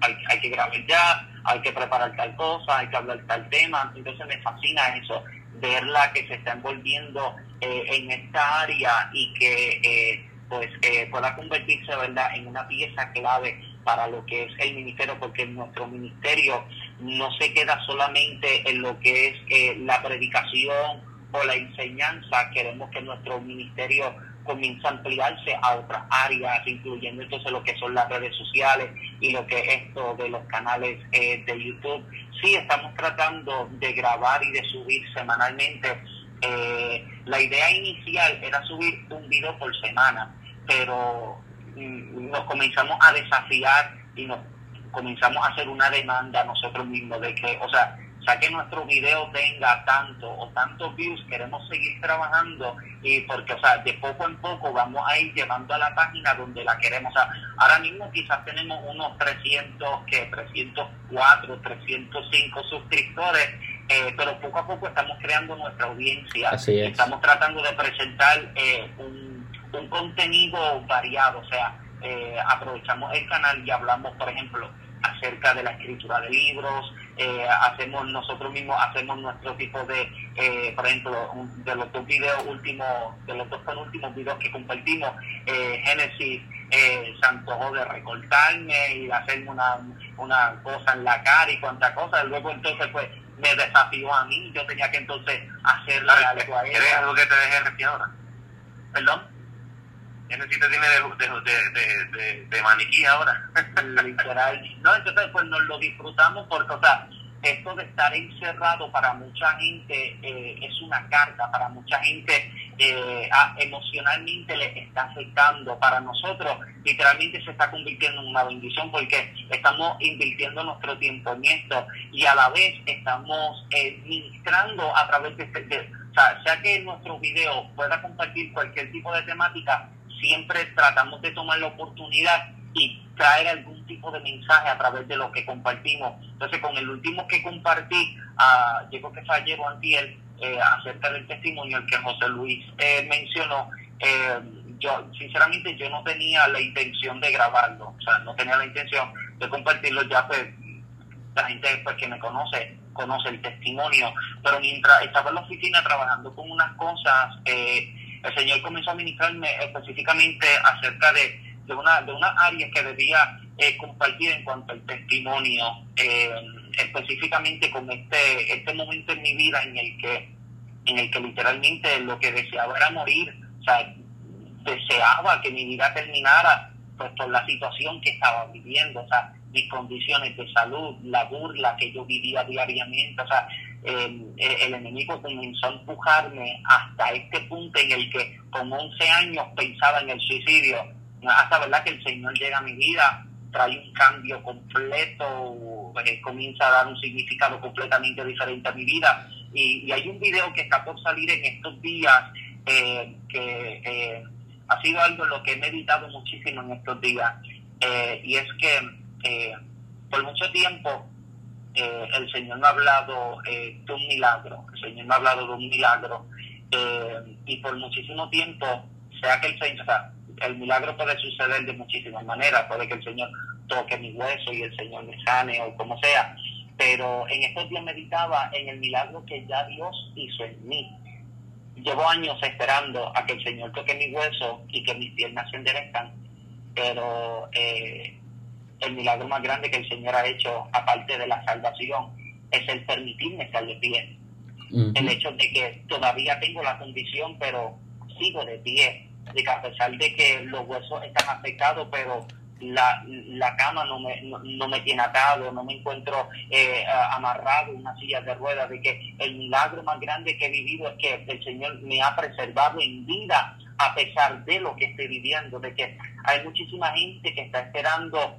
hay, hay que grabar ya, hay que preparar tal cosa, hay que hablar tal tema, entonces me fascina eso verla que se está envolviendo eh, en esta área y que eh, pues eh, pueda convertirse verdad en una pieza clave para lo que es el ministerio porque nuestro ministerio no se queda solamente en lo que es la predicación o la enseñanza queremos que nuestro ministerio comience a ampliarse a otras áreas, incluyendo entonces lo que son las redes sociales y lo que es esto de los canales de YouTube sí estamos tratando de grabar y de subir semanalmente. Eh, la idea inicial era subir un video por semana, pero mm, nos comenzamos a desafiar y nos comenzamos a hacer una demanda nosotros mismos de que, o sea, que nuestro video tenga tanto o tantos views, queremos seguir trabajando y porque, o sea, de poco en poco vamos a ir llevando a la página donde la queremos. O ahora mismo quizás tenemos unos 300, que 304, 305 suscriptores, eh, pero poco a poco estamos creando nuestra audiencia. Estamos tratando de presentar eh, un, un contenido variado, o sea, eh, aprovechamos el canal y hablamos, por ejemplo, acerca de la escritura de libros, eh, hacemos nosotros mismos hacemos nuestro tipo de, eh, por ejemplo, de los dos videos últimos, de los dos penúltimos videos que compartimos, eh, Génesis eh, se antojó de recortarme y hacerme una, una cosa en la cara y cuántas cosas, luego entonces pues me desafió a mí, yo tenía que entonces hacerle algo a ¿Quieres algo que te deje ahora? ¿Perdón? Génesis tiene de, de, de, de, de maniquí ahora. Literal. No, entonces pues nos lo disfrutamos porque, o sea, esto de estar encerrado para mucha gente eh, es una carga, para mucha gente eh, emocionalmente le está afectando. Para nosotros, literalmente se está convirtiendo en una bendición porque estamos invirtiendo nuestro tiempo en esto y a la vez estamos eh, ministrando a través de, este, de, o sea, sea que nuestro video pueda compartir cualquier tipo de temática, siempre tratamos de tomar la oportunidad y traer algún tipo de mensaje a través de lo que compartimos. Entonces, con el último que compartí, uh, yo creo que fue ayer o antier, eh, acerca del testimonio que José Luis eh, mencionó, eh, yo sinceramente yo no tenía la intención de grabarlo, o sea, no tenía la intención de compartirlo ya, pues la gente pues, que me conoce conoce el testimonio, pero mientras estaba en la oficina trabajando con unas cosas, eh, el Señor comenzó a ministrarme específicamente acerca de, de una de una área que debía eh, compartir en cuanto al testimonio, eh, específicamente con este este momento en mi vida en el que en el que literalmente lo que deseaba era morir, o sea, deseaba que mi vida terminara pues por la situación que estaba viviendo, o sea, mis condiciones de salud, la burla que yo vivía diariamente, o sea, eh, el enemigo comenzó a empujarme hasta este punto en el que con 11 años pensaba en el suicidio, hasta verdad que el Señor llega a mi vida, trae un cambio completo, eh, comienza a dar un significado completamente diferente a mi vida. Y, hay un video que está por salir en estos días eh, que eh, ha sido algo en lo que he meditado muchísimo en estos días. y es que por mucho tiempo el Señor me ha hablado de un milagro, el Señor me ha hablado de un milagro, y por muchísimo tiempo, sea que el Señor, o el milagro puede suceder de muchísimas maneras, puede que el Señor toque mi hueso y el Señor me sane o como sea, pero en estos días meditaba en el milagro que ya Dios hizo en mí. Llevo años esperando a que el Señor toque mi hueso y que mis piernas se enderezcan, pero eh, el milagro más grande que el Señor ha hecho, aparte de la salvación, es el permitirme estar de pie. El hecho de que todavía tengo la condición, pero sigo de pie. De que a pesar de que los huesos están afectados, pero la, la cama no me, no, me tiene atado, no me encuentro eh, amarrado en una silla de ruedas, de que el milagro más grande que he vivido es que el Señor me ha preservado en vida a pesar de lo que estoy viviendo, de que hay muchísima gente que está esperando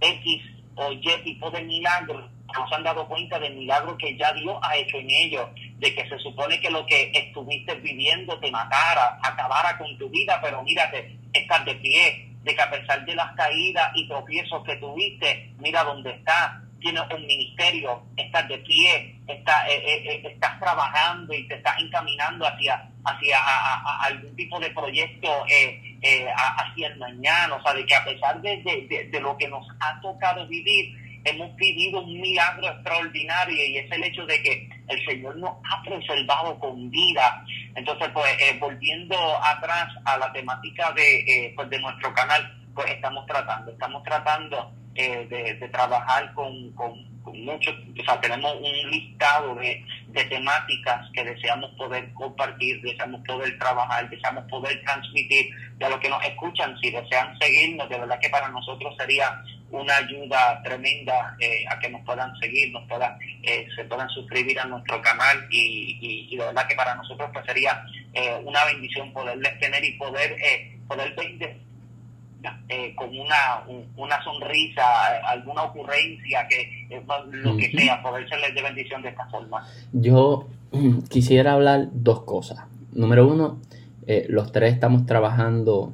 X o Y tipo de milagro, no se han dado cuenta del milagro que ya Dios ha hecho en ellos, de que se supone que lo que estuviste viviendo te matara, acabara con tu vida, pero mírate, estás de pie, de que a pesar de las caídas y tropiezos que tuviste, mira dónde estás, tienes un ministerio, estás de pie, estás, eh, eh, estás trabajando y te estás encaminando hacia, hacia a, a, a algún tipo de proyecto eh, eh, hacia el mañana, o sea, de que a pesar de, de, de, de, lo que nos ha tocado vivir, hemos vivido un milagro extraordinario y es el hecho de que el Señor nos ha preservado con vida. Entonces, pues, eh, volviendo atrás a la temática de, eh, pues, de nuestro canal, pues estamos tratando, estamos tratando eh, de, trabajar con, con, muchos, o sea, tenemos un listado de, de, temáticas que deseamos poder compartir, deseamos poder trabajar, deseamos poder transmitir de lo que nos escuchan, si desean seguirnos, de verdad que para nosotros sería una ayuda tremenda eh, a que nos puedan seguir, nos puedan, eh, se puedan suscribir a nuestro canal y, y, y, de verdad que para nosotros pues sería eh, una bendición poderles tener y poder, poder ver eh, con una, una sonrisa, alguna ocurrencia, que lo que sea, poder serles de bendición de esta forma. Yo quisiera hablar dos cosas. Número uno, eh, los tres estamos trabajando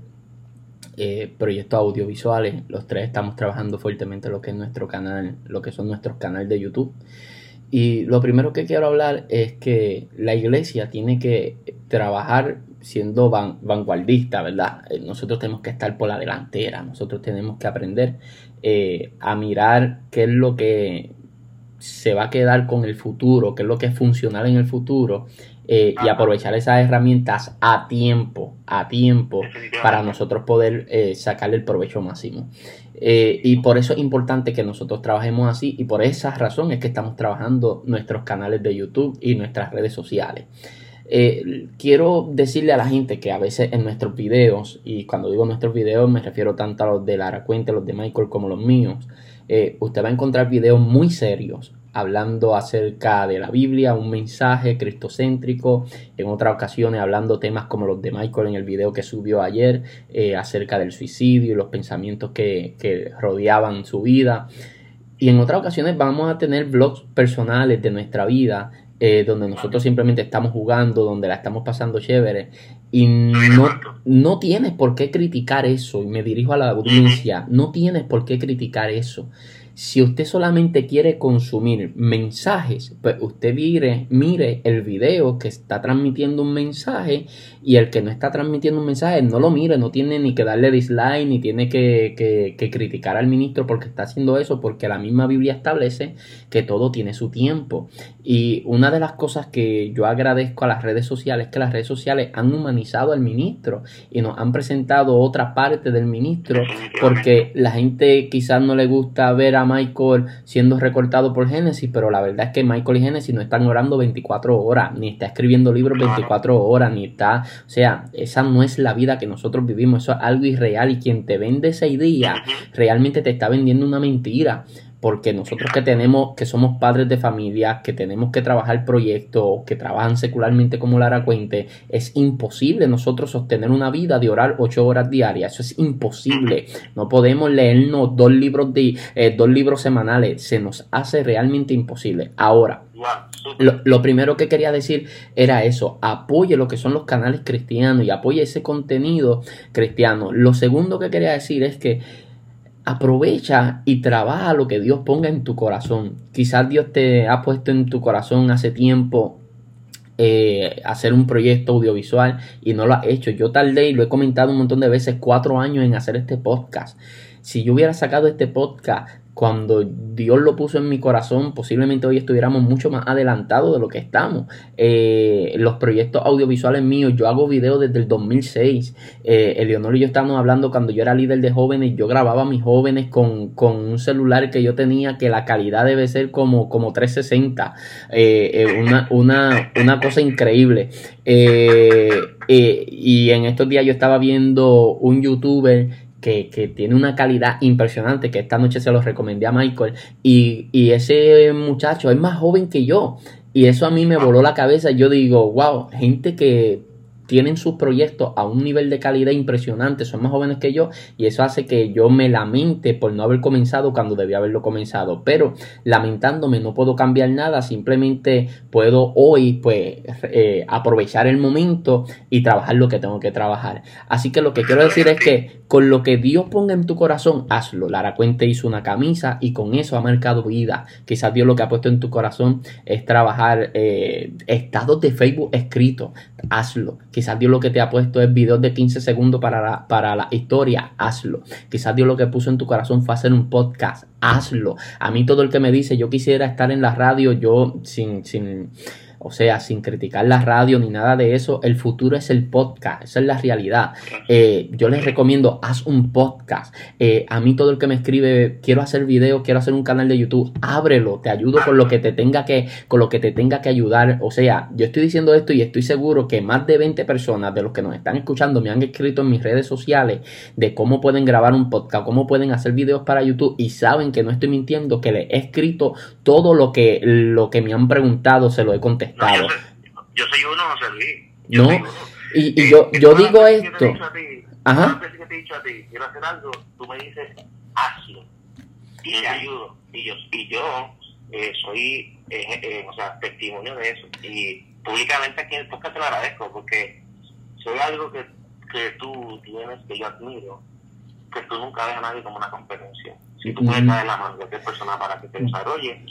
eh, proyectos audiovisuales, los tres estamos trabajando fuertemente lo que es nuestro canal, lo que son nuestros canales de YouTube. Y lo primero que quiero hablar es que la iglesia tiene que trabajar siendo vanguardista, ¿verdad? Eh, nosotros tenemos que estar por la delantera, nosotros tenemos que aprender eh, a mirar qué es lo que se va a quedar con el futuro, qué es lo que es funcional en el futuro eh, y aprovechar esas herramientas a tiempo, a tiempo, para nosotros poder eh, sacarle el provecho máximo. Eh, y por eso es importante que nosotros trabajemos así y por esa razón es que estamos trabajando nuestros canales de YouTube y nuestras redes sociales. quiero decirle a la gente que a veces en nuestros videos, y cuando digo nuestros videos me refiero tanto a los de Lara Cuente, los de Michael como los míos, usted va a encontrar videos muy serios, hablando acerca de la Biblia, un mensaje cristocéntrico, en otras ocasiones hablando temas como los de Michael en el video que subió ayer eh, acerca del suicidio y los pensamientos que, que rodeaban su vida. Y en otras ocasiones vamos a tener vlogs personales de nuestra vida, eh, donde nosotros simplemente estamos jugando, donde la estamos pasando chévere. Y no, no tienes por qué criticar eso. Y me dirijo a la audiencia. No tienes por qué criticar eso. Si usted solamente quiere consumir mensajes, pues usted mire, mire el video que está transmitiendo un mensaje y el que no está transmitiendo un mensaje no lo mire, no tiene ni que darle dislike ni tiene que, que criticar al ministro porque está haciendo eso, porque la misma Biblia establece que todo tiene su tiempo. Y una de las cosas que yo agradezco a las redes sociales es que las redes sociales han humanizado al ministro y nos han presentado otra parte del ministro porque la gente quizás no le gusta ver a Michael siendo recortado por Génesis, pero la verdad es que Michael y Génesis no están orando 24 horas, ni está escribiendo libros 24 horas, ni está, o sea, esa no es la vida que nosotros vivimos, eso es algo irreal y quien te vende esa idea realmente te está vendiendo una mentira porque nosotros que tenemos, que somos padres de familia, que tenemos que trabajar proyectos, que trabajan secularmente como Lara Cuente, es imposible nosotros sostener una vida de orar ocho horas diarias. Eso es imposible. No podemos leernos dos libros de, eh, dos libros semanales. Se nos hace realmente imposible. Ahora, lo, lo, primero que quería decir era eso, apoye lo que son los canales cristianos y apoye ese contenido cristiano. Lo segundo que quería decir es que aprovecha y trabaja lo que Dios ponga en tu corazón. Quizás Dios te ha puesto en tu corazón hace tiempo eh, hacer un proyecto audiovisual y no lo has hecho. Yo tardé y lo he comentado un montón de veces, cuatro años en hacer este podcast. Si yo hubiera sacado este podcast cuando Dios lo puso en mi corazón, posiblemente hoy estuviéramos mucho más adelantados de lo que estamos. Eh, los proyectos audiovisuales míos, yo hago videos desde el 2006. Eh, Eleonor y yo estábamos hablando cuando yo era líder de jóvenes, yo grababa a mis jóvenes con, un celular que yo tenía que la calidad debe ser como, como 360. Eh, eh, una, una, una cosa increíble. y en estos días yo estaba viendo un youtuber que, tiene una calidad impresionante, que esta noche se lo recomendé a Michael, y, y ese muchacho es más joven que yo, y eso a mí me voló la cabeza, yo digo, wow, gente que tienen sus proyectos a un nivel de calidad impresionante, son más jóvenes que yo y eso hace que yo me lamente por no haber comenzado cuando debía haberlo comenzado, pero lamentándome no puedo cambiar nada, simplemente puedo hoy pues eh, aprovechar el momento y trabajar lo que tengo que trabajar. Así que lo que quiero decir es que con lo que Dios ponga en tu corazón, hazlo. Lara Cuente hizo una camisa y con eso ha marcado vida. Quizás Dios lo que ha puesto en tu corazón es trabajar eh, estados de Facebook escritos, hazlo Quizás Dios lo que te ha puesto es videos de 15 segundos para la, para la historia, hazlo. Quizás Dios lo que puso en tu corazón fue hacer un podcast, hazlo. A mí todo el que me dice yo quisiera estar en la radio, yo sin, sin o sea, sin criticar la radio ni nada de eso, el futuro es el podcast, esa es la realidad. Eh, yo les recomiendo, haz un podcast. Eh, a mí todo el que me escribe, quiero hacer videos, quiero hacer un canal de YouTube, ábrelo, te ayudo con lo que te tenga que, con lo que te tenga que ayudar. O sea, yo estoy diciendo esto y estoy seguro que más de 20 personas de los que nos están escuchando me han escrito en mis redes sociales de cómo pueden grabar un podcast, cómo pueden hacer videos para YouTube y saben que no estoy mintiendo, que les he escrito todo lo que, lo que me han preguntado, se lo he contestado yo, soy, uno, José Luis. no, y, y, yo, yo digo esto. Ajá. que te he dicho a ti, quiero hacer algo, tú me dices, hazlo. Y te ayudo. Y yo, y yo eh, soy, eh, eh, o sea, testimonio de eso. Y públicamente aquí en el podcast te lo agradezco, porque soy algo que, que tú tienes, que yo admiro, que tú nunca ves a nadie como una competencia. Si tú puedes dar la mano a cualquier persona para que te desarrolle,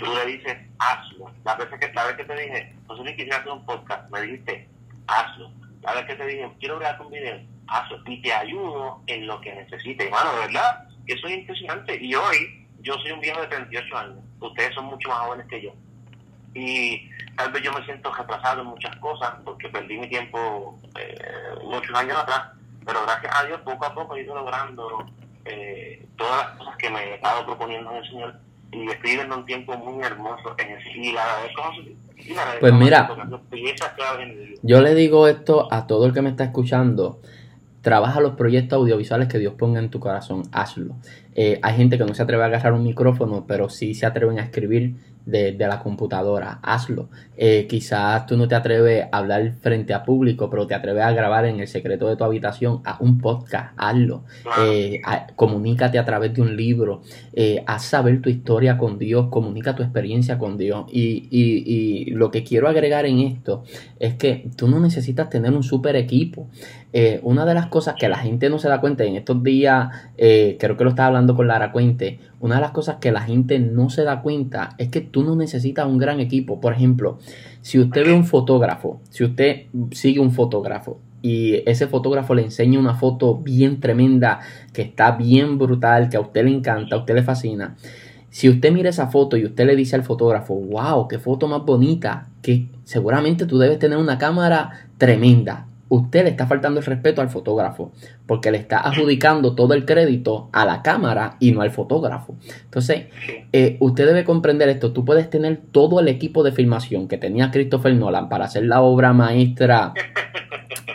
tú le dices, hazlo. La vez que, la vez que te dije, José Luis, quisiera hacer un podcast, me dijiste, hazlo. A ver que te dije, quiero grabarte un video, hazlo. Y te ayudo en lo que necesites. Hermano, de verdad, que soy impresionante. Y hoy, yo soy un viejo de 38 años. Ustedes son mucho más jóvenes que yo. Y tal vez yo me siento retrasado en muchas cosas porque perdí mi tiempo eh, muchos años atrás. Pero gracias a Dios, poco a poco he ido logrando eh, todas las cosas que me he estado proponiendo en el Señor y estoy viviendo un tiempo muy hermoso en el y la pues mira, yo le digo esto a todo el que me está escuchando. Trabaja los proyectos audiovisuales que Dios ponga en tu corazón, hazlo. Eh, hay gente que no se atreve a agarrar un micrófono, pero sí se atreven a escribir de, la computadora, hazlo. Eh, quizás tú no te atreves a hablar frente a público, pero te atreves a grabar en el secreto de tu habitación, a un podcast, hazlo. Eh, comunícate a través de un libro, eh, haz saber tu historia con Dios, comunica tu experiencia con Dios. Y, y, y lo que quiero agregar en esto es que tú no necesitas tener un super equipo. Una de las cosas que la gente no se da cuenta en estos días, creo que lo estaba hablando con Lara Cuente, una de las cosas que la gente no se da cuenta es que tú no necesitas un gran equipo. Por ejemplo, si usted ve un fotógrafo, si usted sigue un fotógrafo y ese fotógrafo le enseña una foto bien tremenda, que está bien brutal, que a usted le encanta, a usted le fascina. Si usted mira esa foto y usted le dice al fotógrafo, wow, qué foto más bonita, que seguramente tú debes tener una cámara tremenda usted le está faltando el respeto al fotógrafo, porque le está adjudicando todo el crédito a la cámara y no al fotógrafo. Entonces, eh, usted debe comprender esto. Tú puedes tener todo el equipo de filmación que tenía Christopher Nolan para hacer la obra maestra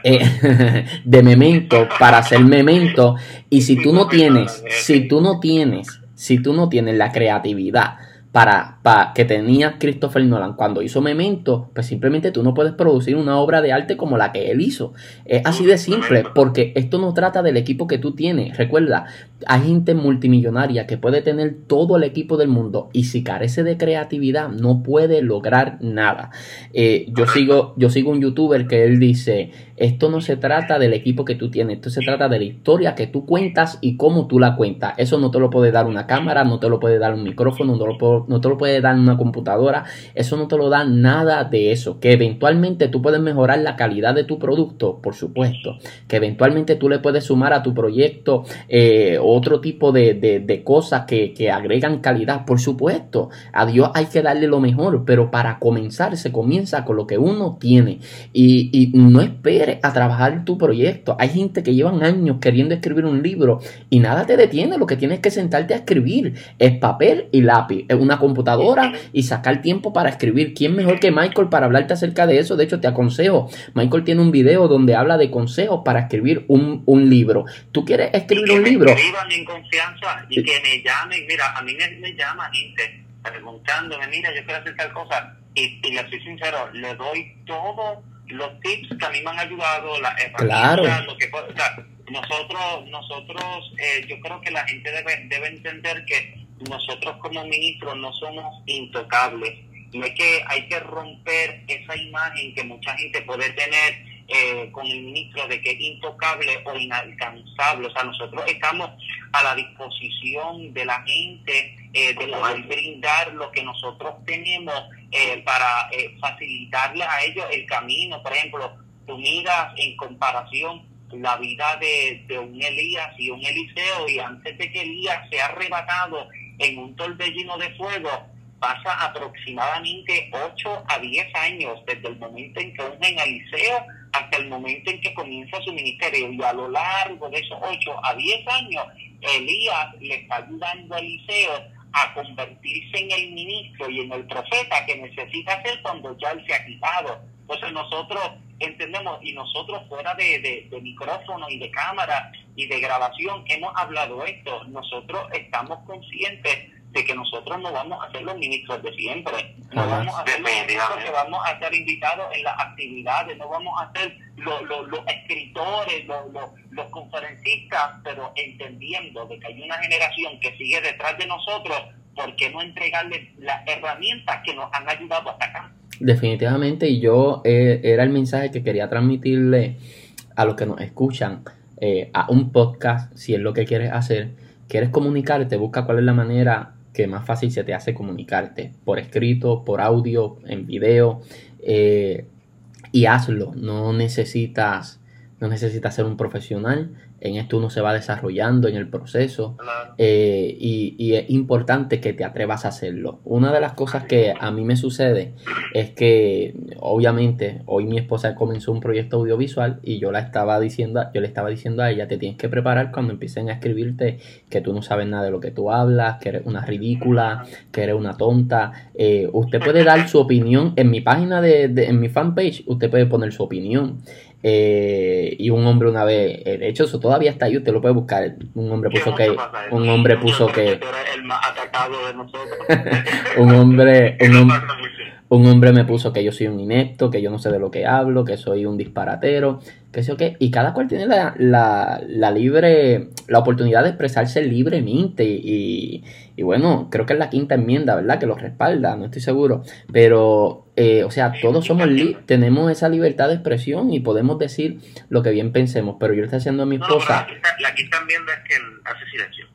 eh, de Memento, para hacer Memento, y si tú no tienes, si tú no tienes, si tú no tienes la creatividad, para, para, que tenía Christopher Nolan cuando hizo Memento, pues simplemente tú no puedes producir una obra de arte como la que él hizo. Es así de simple, porque esto no trata del equipo que tú tienes. Recuerda, hay gente multimillonaria que puede tener todo el equipo del mundo y si carece de creatividad no puede lograr nada. Eh, yo, sigo, yo sigo un youtuber que él dice, esto no se trata del equipo que tú tienes, esto se trata de la historia que tú cuentas y cómo tú la cuentas. Eso no te lo puede dar una cámara, no te lo puede dar un micrófono, no, lo no te lo puede dar una computadora, eso no te lo da nada de eso. Que eventualmente tú puedes mejorar la calidad de tu producto, por supuesto. Que eventualmente tú le puedes sumar a tu proyecto eh, otro tipo de, cosas que, que agregan calidad, por supuesto. A Dios hay que darle lo mejor, pero para comenzar se comienza con lo que uno tiene. Y, no esperes a trabajar tu proyecto. Hay gente que llevan años queriendo escribir un libro y nada te detiene. Lo que tienes que sentarte a escribir es papel y lápiz, computadora y sacar tiempo para escribir. ¿Quién mejor que Michael para hablarte acerca de eso? De hecho, te aconsejo. Michael tiene un video donde habla de consejos para escribir un, libro. ¿Tú quieres escribir un libro? Que en confianza y que me llamen. Mira, a mí me, llama gente preguntándome, mira, yo quiero hacer tal cosa. Y, y le soy sincero, le doy todo los tips que a mí me han ayudado, las herramientas, lo que nosotros, nosotros, eh, yo creo que la gente debe, debe entender que nosotros como ministros no somos intocables y hay que, hay que romper esa imagen que mucha gente puede tener eh, con el ministro de que es intocable o inalcanzable. O sea, nosotros estamos a la disposición de la gente eh, de poder brindar lo que nosotros tenemos eh, para eh, facilitarle a ellos el camino. Por ejemplo, tú miras en comparación la vida de, de un Elías y un Eliseo y antes de que Elías sea arrebatado en un torbellino de fuego, pasa aproximadamente 8 a 10 años desde el momento en que ungen a Eliseo hasta el momento en que comienza su ministerio. Y a lo largo de esos 8 a 10 años, Elías le está ayudando a Eliseo a convertirse en el ministro y en el profeta que necesita ser cuando ya él se ha quitado. Entonces nosotros entendemos y nosotros fuera de, de, micrófono y de cámara y de grabación hemos hablado esto. Nosotros estamos conscientes de que nosotros no vamos a ser los ministros de siempre, no vamos a ser los ministros que vamos a estar invitados en las actividades, no vamos a ser los, los, escritores, los, los, conferencistas, pero entendiendo de que hay una generación que sigue detrás de nosotros, ¿por qué no entregarles las herramientas que nos han ayudado hasta acá? Definitivamente, y yo eh, era el mensaje que quería transmitirle a los que nos escuchan eh, a un podcast, si es lo que quieres hacer, quieres comunicarte, busca cuál es la manera que más fácil se te hace comunicarte, por escrito, por audio, en video. Eh, y hazlo. No necesitas, no necesitas ser un profesional, en esto uno se va desarrollando en el proceso eh, y, es importante que te atrevas a hacerlo. Una de las cosas que a mí me sucede es que obviamente hoy mi esposa comenzó un proyecto audiovisual y yo la estaba diciendo, yo le estaba diciendo a ella, te tienes que preparar cuando empiecen a escribirte que tú no sabes nada de lo que tú hablas, que eres una ridícula, que eres una tonta. Eh, usted puede dar su opinión en mi página de, de, en mi fanpage, usted puede poner su opinión. Eh, y un hombre una vez, eh, de hecho eso todavía está ahí, usted lo puede buscar. Un hombre puso que, un hombre puso que, un hombre, un hombre, un hombre me puso que yo soy un inepto, que yo no sé de lo que hablo, que soy un disparatero, que sé o qué. Y cada cual tiene la, la, la libre, la oportunidad de expresarse libremente. Y, y, bueno, creo que es la quinta enmienda, ¿verdad? Que lo respalda, no estoy seguro. Pero, eh, o sea, todos somos tenemos esa libertad de expresión y podemos decir lo que bien pensemos. Pero yo le estoy haciendo a mi esposa. la, quinta, enmienda es que hace silencio.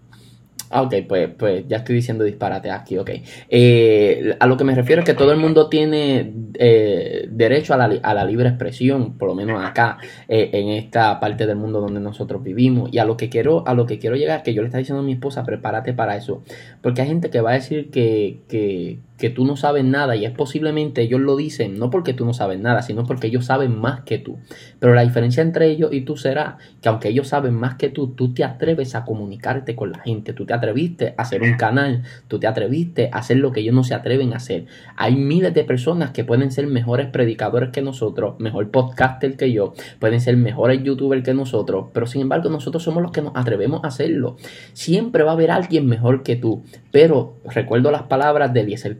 Ah, ok, pues, pues ya estoy diciendo disparate aquí, ok. Eh, a lo que me refiero es que todo el mundo tiene eh, derecho a la, a la, libre expresión, por lo menos acá, eh, en esta parte del mundo donde nosotros vivimos. Y a lo que quiero, a lo que quiero llegar, que yo le estaba diciendo a mi esposa, prepárate para eso. Porque hay gente que va a decir que, que, que tú no sabes nada y es posiblemente ellos lo dicen no porque tú no sabes nada, sino porque ellos saben más que tú. Pero la diferencia entre ellos y tú será que aunque ellos saben más que tú, tú te atreves a comunicarte con la gente, tú te atreviste a hacer un canal, tú te atreviste a hacer lo que ellos no se atreven a hacer. Hay miles de personas que pueden ser mejores predicadores que nosotros, mejor podcaster que yo, pueden ser mejores youtubers que nosotros, pero sin embargo nosotros somos los que nos atrevemos a hacerlo. Siempre va a haber alguien mejor que tú, pero recuerdo las palabras de Eliezer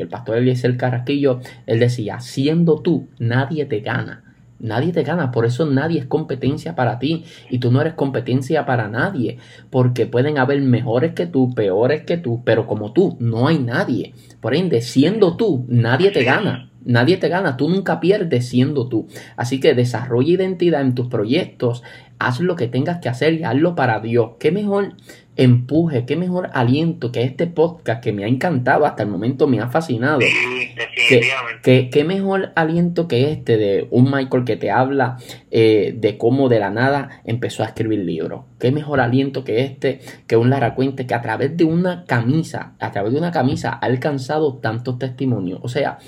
El pastor Eliezer Carrasquillo, él decía, siendo tú, nadie te gana. Nadie te gana, por eso nadie es competencia para ti y tú no eres competencia para nadie, porque pueden haber mejores que tú, peores que tú, pero como tú no hay nadie. Por ende, siendo tú, nadie te gana. Nadie te gana, tú nunca pierdes siendo tú. Así que desarrolla identidad en tus proyectos, haz lo que tengas que hacer y hazlo para Dios. ¿Qué mejor empuje, qué mejor aliento que este podcast que me ha encantado, hasta el momento me ha fascinado. qué, mejor aliento que este de un Michael que te habla eh, de cómo de la nada empezó a escribir libros. Qué mejor aliento que este, que un Lara Cuente que a través de una camisa, a través de una camisa ha alcanzado tantos testimonios. O sea,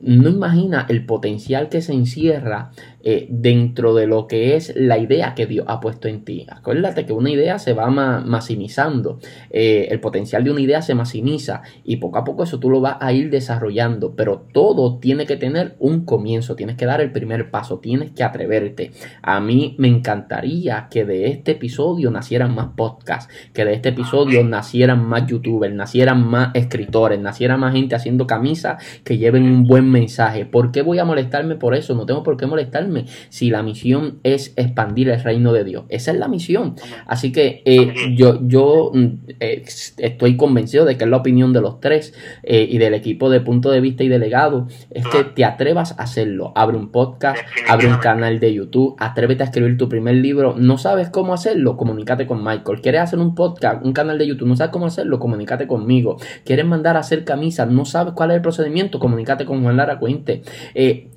no imagina el potencial que se encierra eh, dentro de lo que es la idea que Dios ha puesto en ti. Acuérdate que una idea se va maximizando, eh, el potencial de una idea se maximiza y poco a poco eso tú lo vas a ir desarrollando, pero todo tiene que tener un comienzo, tienes que dar el primer paso, tienes que atreverte. A mí me encantaría que de este episodio nacieran más podcasts, que de este episodio nacieran más youtubers, nacieran más escritores, naciera más gente haciendo camisas que lleven un buen mensaje. ¿Por qué voy a molestarme por eso? No tengo por qué molestarme si la misión es expandir el reino de Dios. Esa es la misión. Así que eh, yo, yo mm, eh, estoy convencido de que es la opinión de los tres eh, y del equipo de punto de vista y delegado, es que te atrevas a hacerlo. Abre un podcast, abre un canal de YouTube, atrévete a escribir tu primer libro. ¿No sabes cómo hacerlo? Comunícate con Michael. ¿Quieres hacer un podcast, un canal de YouTube? ¿No sabes cómo hacerlo? Comunícate conmigo. ¿Quieres mandar a hacer camisas? ¿No sabes cuál es el procedimiento? Comunícate con Juan Lara Cuente.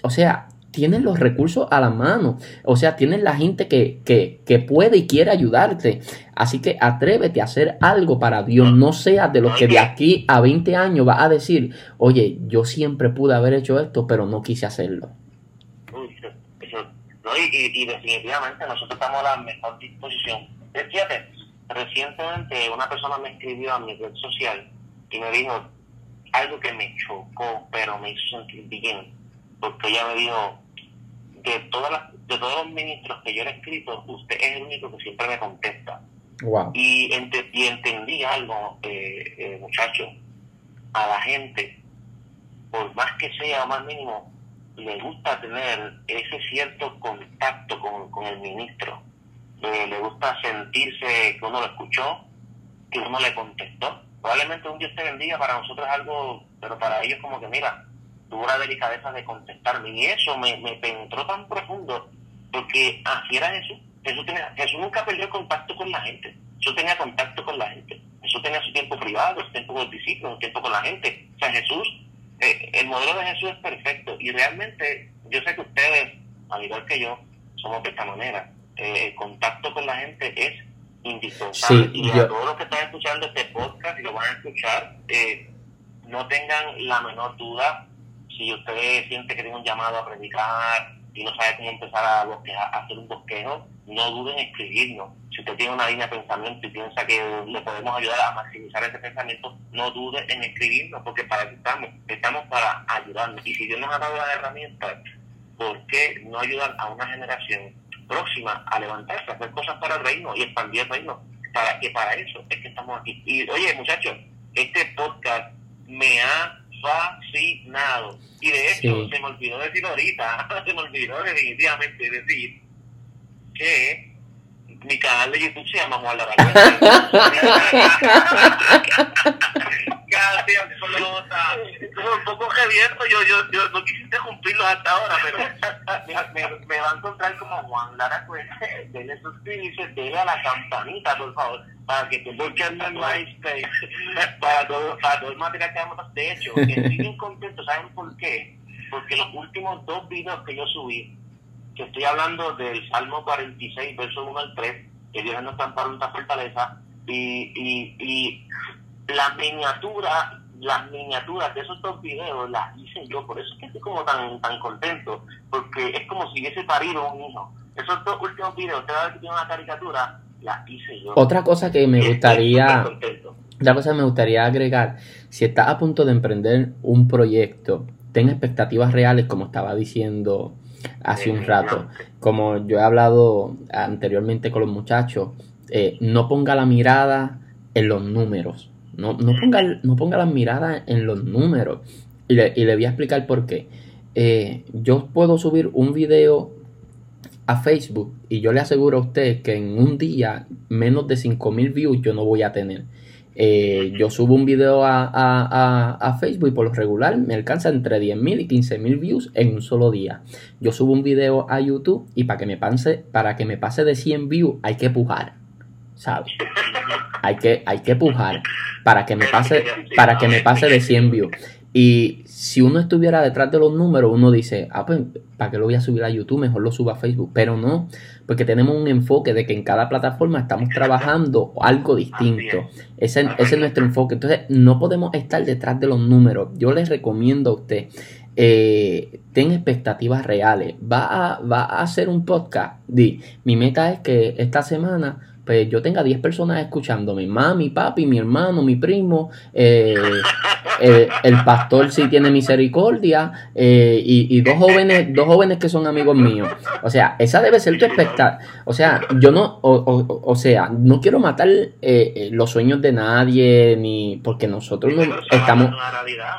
o sea, tienen los recursos a la mano. O sea, tienen la gente que, que, que, puede y quiere ayudarte. Así que atrévete a hacer algo para Dios. No seas de los que de aquí a 20 años va a decir, oye, yo siempre pude haber hecho esto, pero no quise hacerlo. Y, definitivamente nosotros estamos a la mejor disposición. Fíjate, recientemente una persona me escribió a mi red social y me dijo algo que me chocó, pero me hizo sentir bien porque ella me dijo, de, todas las, de todos los ministros que yo he escrito, usted es el único que siempre me contesta. Y, y entendí algo, eh, eh, muchachos, a la gente, por más que sea más mínimo, le gusta tener ese cierto contacto con, el ministro. le gusta sentirse que uno lo escuchó, que uno le contestó. Probablemente un Dios te bendiga para nosotros es algo, pero para ellos como que mira, tuvo la delicadeza de contestarme. Y eso me, me penetró tan profundo, porque así era Jesús. Jesús, tenía, Jesús nunca perdió contacto con la gente. Jesús tenía contacto con la gente. Jesús tenía su tiempo privado, su tiempo con los discípulos, su tiempo con la gente. O sea, Jesús, eh, el modelo de Jesús es perfecto. Y realmente yo sé que ustedes, al igual que yo, somos de esta manera. Eh, el contacto con la gente es indispensable. Sí, y yo- a todos los que están escuchando este podcast y lo van a escuchar, eh, no tengan la menor duda si usted siente que tiene un llamado a predicar y no sabe cómo empezar a, a hacer un bosquejo, no duden en escribirnos. Si usted tiene una línea de pensamiento y piensa que le podemos ayudar a maximizar ese pensamiento, no dude en escribirnos, porque para eso estamos. Estamos para ayudarnos. Y si Dios nos ha dado las herramientas, ¿por qué no ayudar a una generación próxima a levantarse, a hacer cosas para el reino y expandir el reino? Para que para eso es que estamos aquí. Y oye, muchachos, este podcast me ha fascinado. Y de hecho, Sí. se me olvidó decir ahorita, se me olvidó definitivamente decir que mi canal de YouTube se llama Juan pelota. Estuvo un poco reviento, yo, yo, yo no quise interrumpirlos hasta ahora, pero me, me, me va a encontrar como Juan Lara Cuente. Denle suscribirse, denle a la campanita, por favor, para que te busquen en MySpace, para todo, para todo el material que vamos De hecho, estoy bien contento, ¿saben por qué? Porque los últimos dos videos que yo subí, que estoy hablando del Salmo 46, verso 1 al 3, que Dios nos amparo en esta fortaleza, y, y, y las miniaturas, las miniaturas de esos dos videos las hice yo, por eso es que estoy como tan, tan contento, porque es como si hubiese parido un hijo. Esos dos últimos videos, cada vez que tiene una caricatura, las hice yo. Otra cosa que me gustaría, otra cosa que me gustaría agregar, si estás a punto de emprender un proyecto, ten expectativas reales, como estaba diciendo hace un rato. Como yo he hablado anteriormente con los muchachos, eh, no ponga la mirada en los números. No, no, ponga, no ponga la mirada en los números. Y le, y le voy a explicar por qué. Eh, yo puedo subir un video a Facebook y yo le aseguro a usted que en un día menos de 5.000 views yo no voy a tener. Eh, yo subo un video a, a- a- Facebook y por lo regular me alcanza entre 10.000 y 15.000 views en un solo día. Yo subo un video a YouTube y para que me pase, para que me pase de 100 views hay que pujar, ¿sabes? Hay que, hay que pujar para que me pase, para que me pase de 100 views. Y si uno estuviera detrás de los números, uno dice, ah, pues, ¿para qué lo voy a subir a YouTube? Mejor lo subo a Facebook. Pero no, porque tenemos un enfoque de que en cada plataforma estamos trabajando algo distinto. Ese, ese es nuestro enfoque. Entonces, no podemos estar detrás de los números. Yo les recomiendo a usted, eh, ten expectativas reales. Va a, va a hacer un podcast. Di, mi meta es que esta semana pues yo tenga 10 personas escuchándome, mami, papi, mi hermano, mi primo, eh, eh, el pastor si tiene misericordia eh, y, y dos jóvenes, dos jóvenes que son amigos míos. O sea, esa debe ser tu expectativa. O sea, yo no, o, o- o sea, no quiero matar eh, los sueños de nadie, ni porque nosotros no- estamos,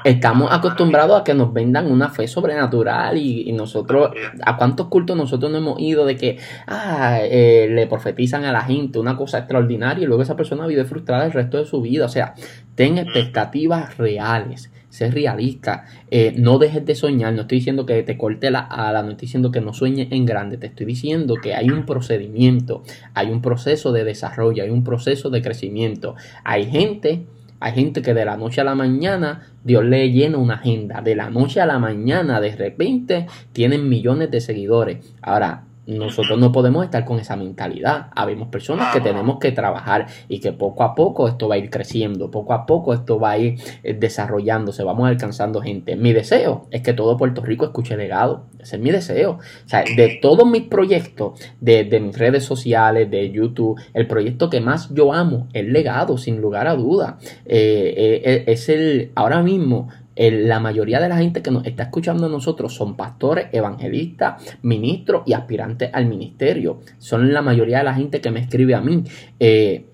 estamos acostumbrados a que nos vendan una fe sobrenatural y, y nosotros, ¿a cuántos cultos nosotros no hemos ido de que ah, le profetizan a la gente una cosa extraordinaria y luego esa persona vive frustrada el resto de su vida? O sea, ten expectativas reales, sé realista, eh, no dejes de soñar, no estoy diciendo que te corte la ala, no estoy diciendo que no sueñes en grande, te estoy diciendo que hay un procedimiento, hay un proceso de desarrollo, hay un proceso de crecimiento. Hay gente hay gente que de la noche a la mañana Dios le llena una agenda. De la noche a la mañana, de repente, tienen millones de seguidores. Ahora, nosotros no podemos estar con esa mentalidad. Habemos personas que tenemos que trabajar y que poco a poco esto va a ir creciendo, poco a poco esto va a ir eh, desarrollándose, vamos alcanzando gente. Mi deseo es que todo Puerto Rico escuche legado. Ese es mi deseo. O sea, de todos mis proyectos, de, de mis redes sociales, de YouTube, el proyecto que más yo amo es legado, sin lugar a duda. Eh, eh, es el, ahora mismo, la mayoría de la gente que nos está escuchando a nosotros son pastores, evangelistas, ministros y aspirantes al ministerio. Son la mayoría de la gente que me escribe a mí. Eh,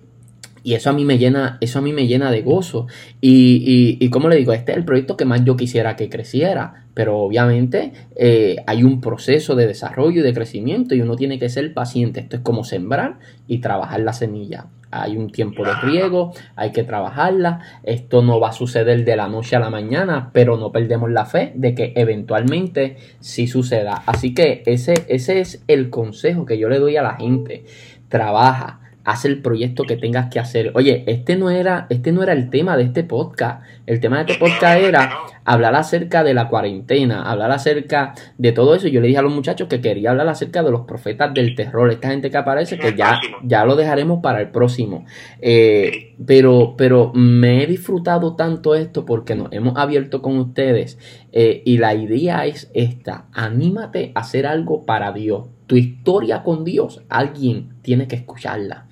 y eso a mí me llena, eso a mí me llena de gozo. Y, y, y como le digo, este es el proyecto que más yo quisiera que creciera. Pero obviamente eh, hay un proceso de desarrollo y de crecimiento y uno tiene que ser paciente. Esto es como sembrar y trabajar la semilla. Hay un tiempo de riego, hay que trabajarla. Esto no va a suceder de la noche a la mañana, pero no perdemos la fe de que eventualmente sí suceda. Así que ese, ese es el consejo que yo le doy a la gente. Trabaja, haz el proyecto que tengas que hacer. Oye, este no era, este no era el tema de este podcast. El tema de este podcast era hablar acerca de la cuarentena, hablar acerca de todo eso. Yo le dije a los muchachos que quería hablar acerca de los profetas del terror, esta gente que aparece, que ya, ya lo dejaremos para el próximo. Eh, pero, pero me he disfrutado tanto esto porque nos hemos abierto con ustedes eh, y la idea es esta, anímate a hacer algo para Dios. Tu historia con Dios, alguien tiene que escucharla.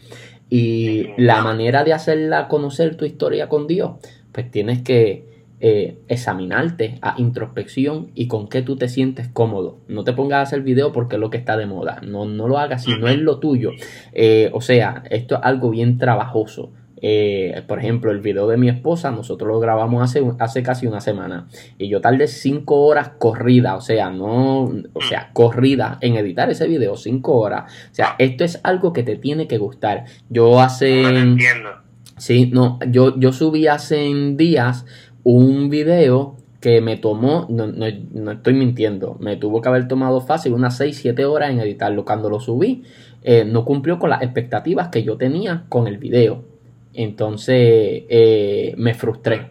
Y la manera de hacerla conocer tu historia con Dios, pues tienes que eh, examinarte a introspección y con qué tú te sientes cómodo. No te pongas a hacer video porque es lo que está de moda. No, no lo hagas si no es lo tuyo. Eh, o sea, esto es algo bien trabajoso. Eh, por ejemplo, el video de mi esposa, nosotros lo grabamos hace, hace casi una semana. Y yo tardé cinco horas corrida, o sea, no, o sea, corrida en editar ese video, cinco horas. O sea, esto es algo que te tiene que gustar. Yo hace. Sí, no, yo, yo subí hace días un video que me tomó, no, no, no, estoy mintiendo, me tuvo que haber tomado fácil unas 6, 7 horas en editarlo. Cuando lo subí, eh, no cumplió con las expectativas que yo tenía con el video. Entonces eh, me frustré.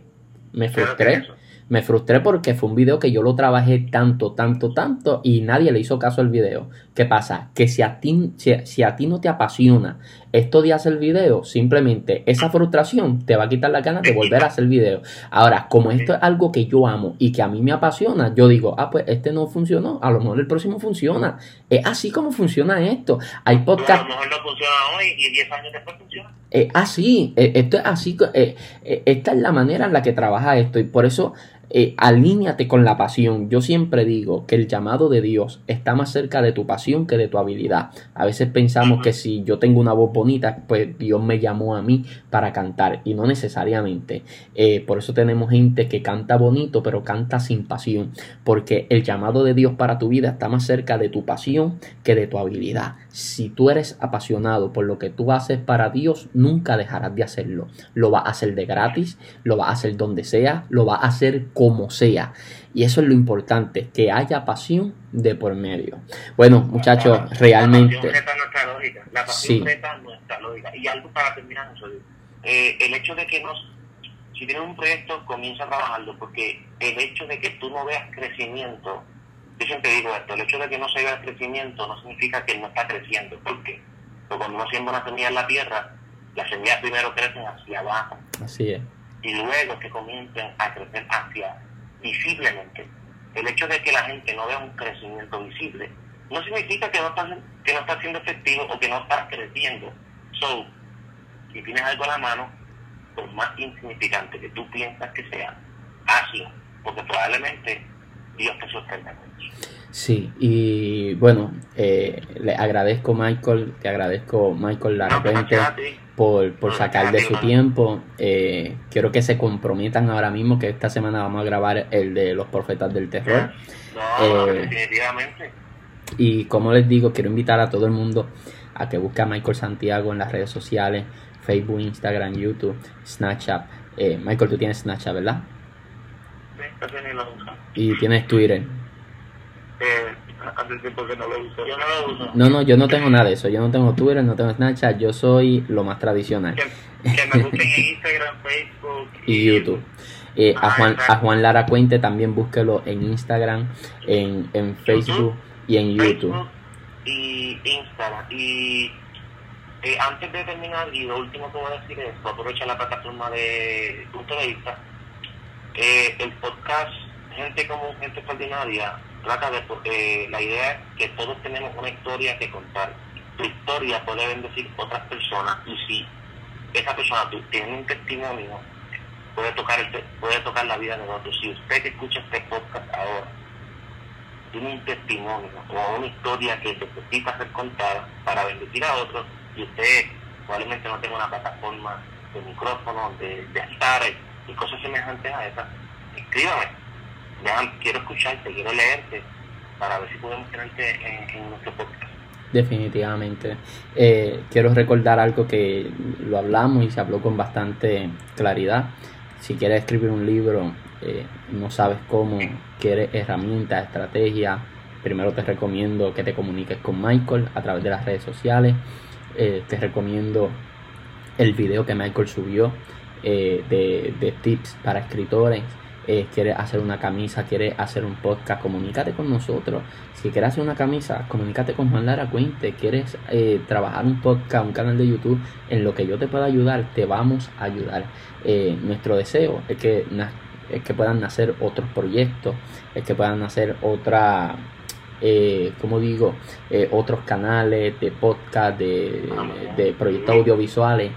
Me frustré. Me frustré porque fue un video que yo lo trabajé tanto, tanto, tanto y nadie le hizo caso al video. ¿Qué pasa? Que si a ti, si, a ti no te apasiona esto de hacer video, simplemente esa frustración te va a quitar la ganas de volver a hacer video. Ahora, como esto es algo que yo amo y que a mí me apasiona, yo digo, ah, pues este no funcionó, a lo mejor el próximo funciona. Es así como funciona esto. Hay podcast. a lo mejor no funciona hoy y 10 años después funciona. Es así, esto es así, eh, eh, esta es la manera en la que trabaja esto y por eso eh, alíñate con la pasión. Yo siempre digo que el llamado de Dios está más cerca de tu pasión que de tu habilidad. A veces pensamos que si yo tengo una voz bonita, pues Dios me llamó a mí para cantar y no necesariamente. Eh, por eso tenemos gente que canta bonito pero canta sin pasión. Porque el llamado de Dios para tu vida está más cerca de tu pasión que de tu habilidad. Si tú eres apasionado por lo que tú haces para Dios, nunca dejarás de hacerlo. Lo vas a hacer de gratis, lo vas a hacer donde sea, lo vas a hacer como sea. Y eso es lo importante, que haya pasión de por medio. Bueno, muchachos, realmente... La pasión nuestra lógica. La pasión nuestra lógica. Y algo para terminar, eh, el hecho de que nos... Si tienes un proyecto, comienza a trabajarlo, porque el hecho de que tú no veas crecimiento, yo siempre digo esto, el hecho de que no se vea crecimiento no significa que no está creciendo. ¿Por qué? Porque cuando uno siembra una semilla en la tierra, las semillas primero crecen hacia abajo. Así es y luego que comiencen a crecer hacia visiblemente. El hecho de que la gente no vea un crecimiento visible no significa que no está, que no está siendo efectivo o que no está creciendo. So, si tienes algo a la mano, por más insignificante que tú piensas que sea, hazlo, porque probablemente Dios te sostenga. Sí, y bueno, eh, le agradezco Michael, te agradezco Michael la repente por, por sacar de su tiempo. Eh, quiero que se comprometan ahora mismo que esta semana vamos a grabar el de los profetas del terror. No, eh, definitivamente. Y como les digo, quiero invitar a todo el mundo a que busque a Michael Santiago en las redes sociales, Facebook, Instagram, YouTube, Snapchat. Michael, tú tienes Snapchat, ¿verdad? Y tienes Twitter. Eh, hace tiempo que no lo uso. Yo no lo uso. No, no, yo no tengo nada de eso. Yo no tengo Twitter, no tengo Snapchat. Yo soy lo más tradicional. Que, me busquen en Instagram, Facebook y, YouTube. Eh, a, Juan, a Juan Lara Cuente también búsquelo en Instagram, en, en Facebook y en YouTube. Facebook y Instagram. Y eh, antes de terminar, y lo último que voy a decir es, aprovechar la plataforma de punto de vista, eh, el podcast Gente como Gente Extraordinaria trata de, porque la idea es que todos tenemos una historia que contar. Tu historia puede bendecir otras personas y si esa persona tiene un testimonio, puede tocar, el, puede tocar la vida de otros. Si usted que escucha este podcast ahora tiene un testimonio o una historia que necesita ser contada para bendecir a otros y usted probablemente no tenga una plataforma de micrófono, de, de y cosas semejantes a esas, escríbame quiero escucharte, quiero leerte, para ver si podemos tenerte en, nuestro podcast. Definitivamente. Eh, quiero recordar algo que lo hablamos y se habló con bastante claridad. Si quieres escribir un libro, eh, no sabes cómo, quieres herramientas, estrategias, primero te recomiendo que te comuniques con Michael a través de las redes sociales. Eh, te recomiendo el video que Michael subió de, de tips para escritores eh, quieres hacer una camisa, quieres hacer un podcast, comunícate con nosotros. Si quieres hacer una camisa, comunícate con Juan Lara Cuente. Quieres eh, trabajar un podcast, un canal de YouTube, en lo que yo te pueda ayudar, te vamos a ayudar. Eh, nuestro deseo es que, es que puedan nacer otros proyectos, es que puedan nacer otra eh, como digo, eh, otros canales de podcast, de, de proyectos audiovisuales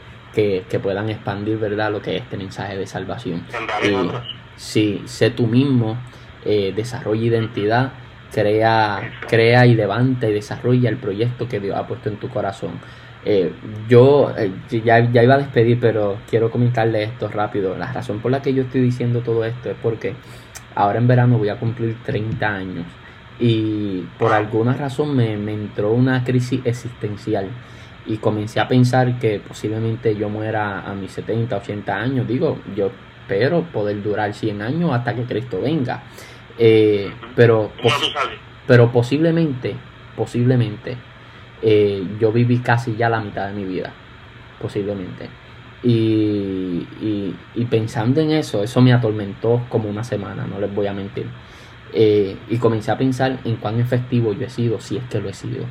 que, puedan expandir, ¿verdad?, lo que es este mensaje de salvación. Eh, sí, sé tú mismo, eh, desarrolla identidad, crea, crea y levanta y desarrolla el proyecto que Dios ha puesto en tu corazón. yo ya, ya, iba a despedir, pero quiero comentarle esto rápido. La razón por la que yo estoy diciendo todo esto es porque ahora en verano voy a cumplir 30 años y por alguna razón me, entró una crisis existencial y comencé a pensar que posiblemente yo muera a mis 70, 80 años. Digo, yo espero poder durar 100 años hasta que Cristo venga. Eh, pero, pero posiblemente, posiblemente, eh, yo viví casi ya la mitad de mi vida. Posiblemente. Y, y, y pensando en eso, eso me atormentó como una semana, no les voy a mentir. Eh, y comencé a pensar en cuán efectivo yo he sido, si es que lo he sido.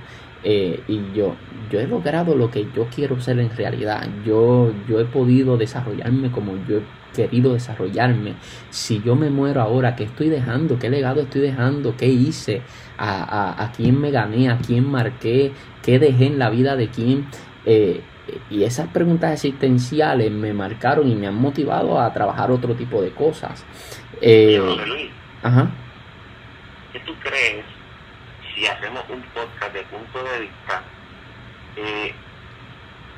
Eh, y yo, yo he logrado lo que yo quiero ser en realidad. Yo, yo he podido desarrollarme como yo he querido desarrollarme. Si yo me muero ahora, ¿qué estoy dejando? ¿Qué legado estoy dejando? ¿Qué hice? ¿A, a, quién me gané? ¿A quién marqué? ¿Qué dejé en la vida de quién? Eh, y esas preguntas existenciales me marcaron y me han motivado a trabajar otro tipo de cosas. ajá tú crees si hacemos un podcast de punto de vista? Eh,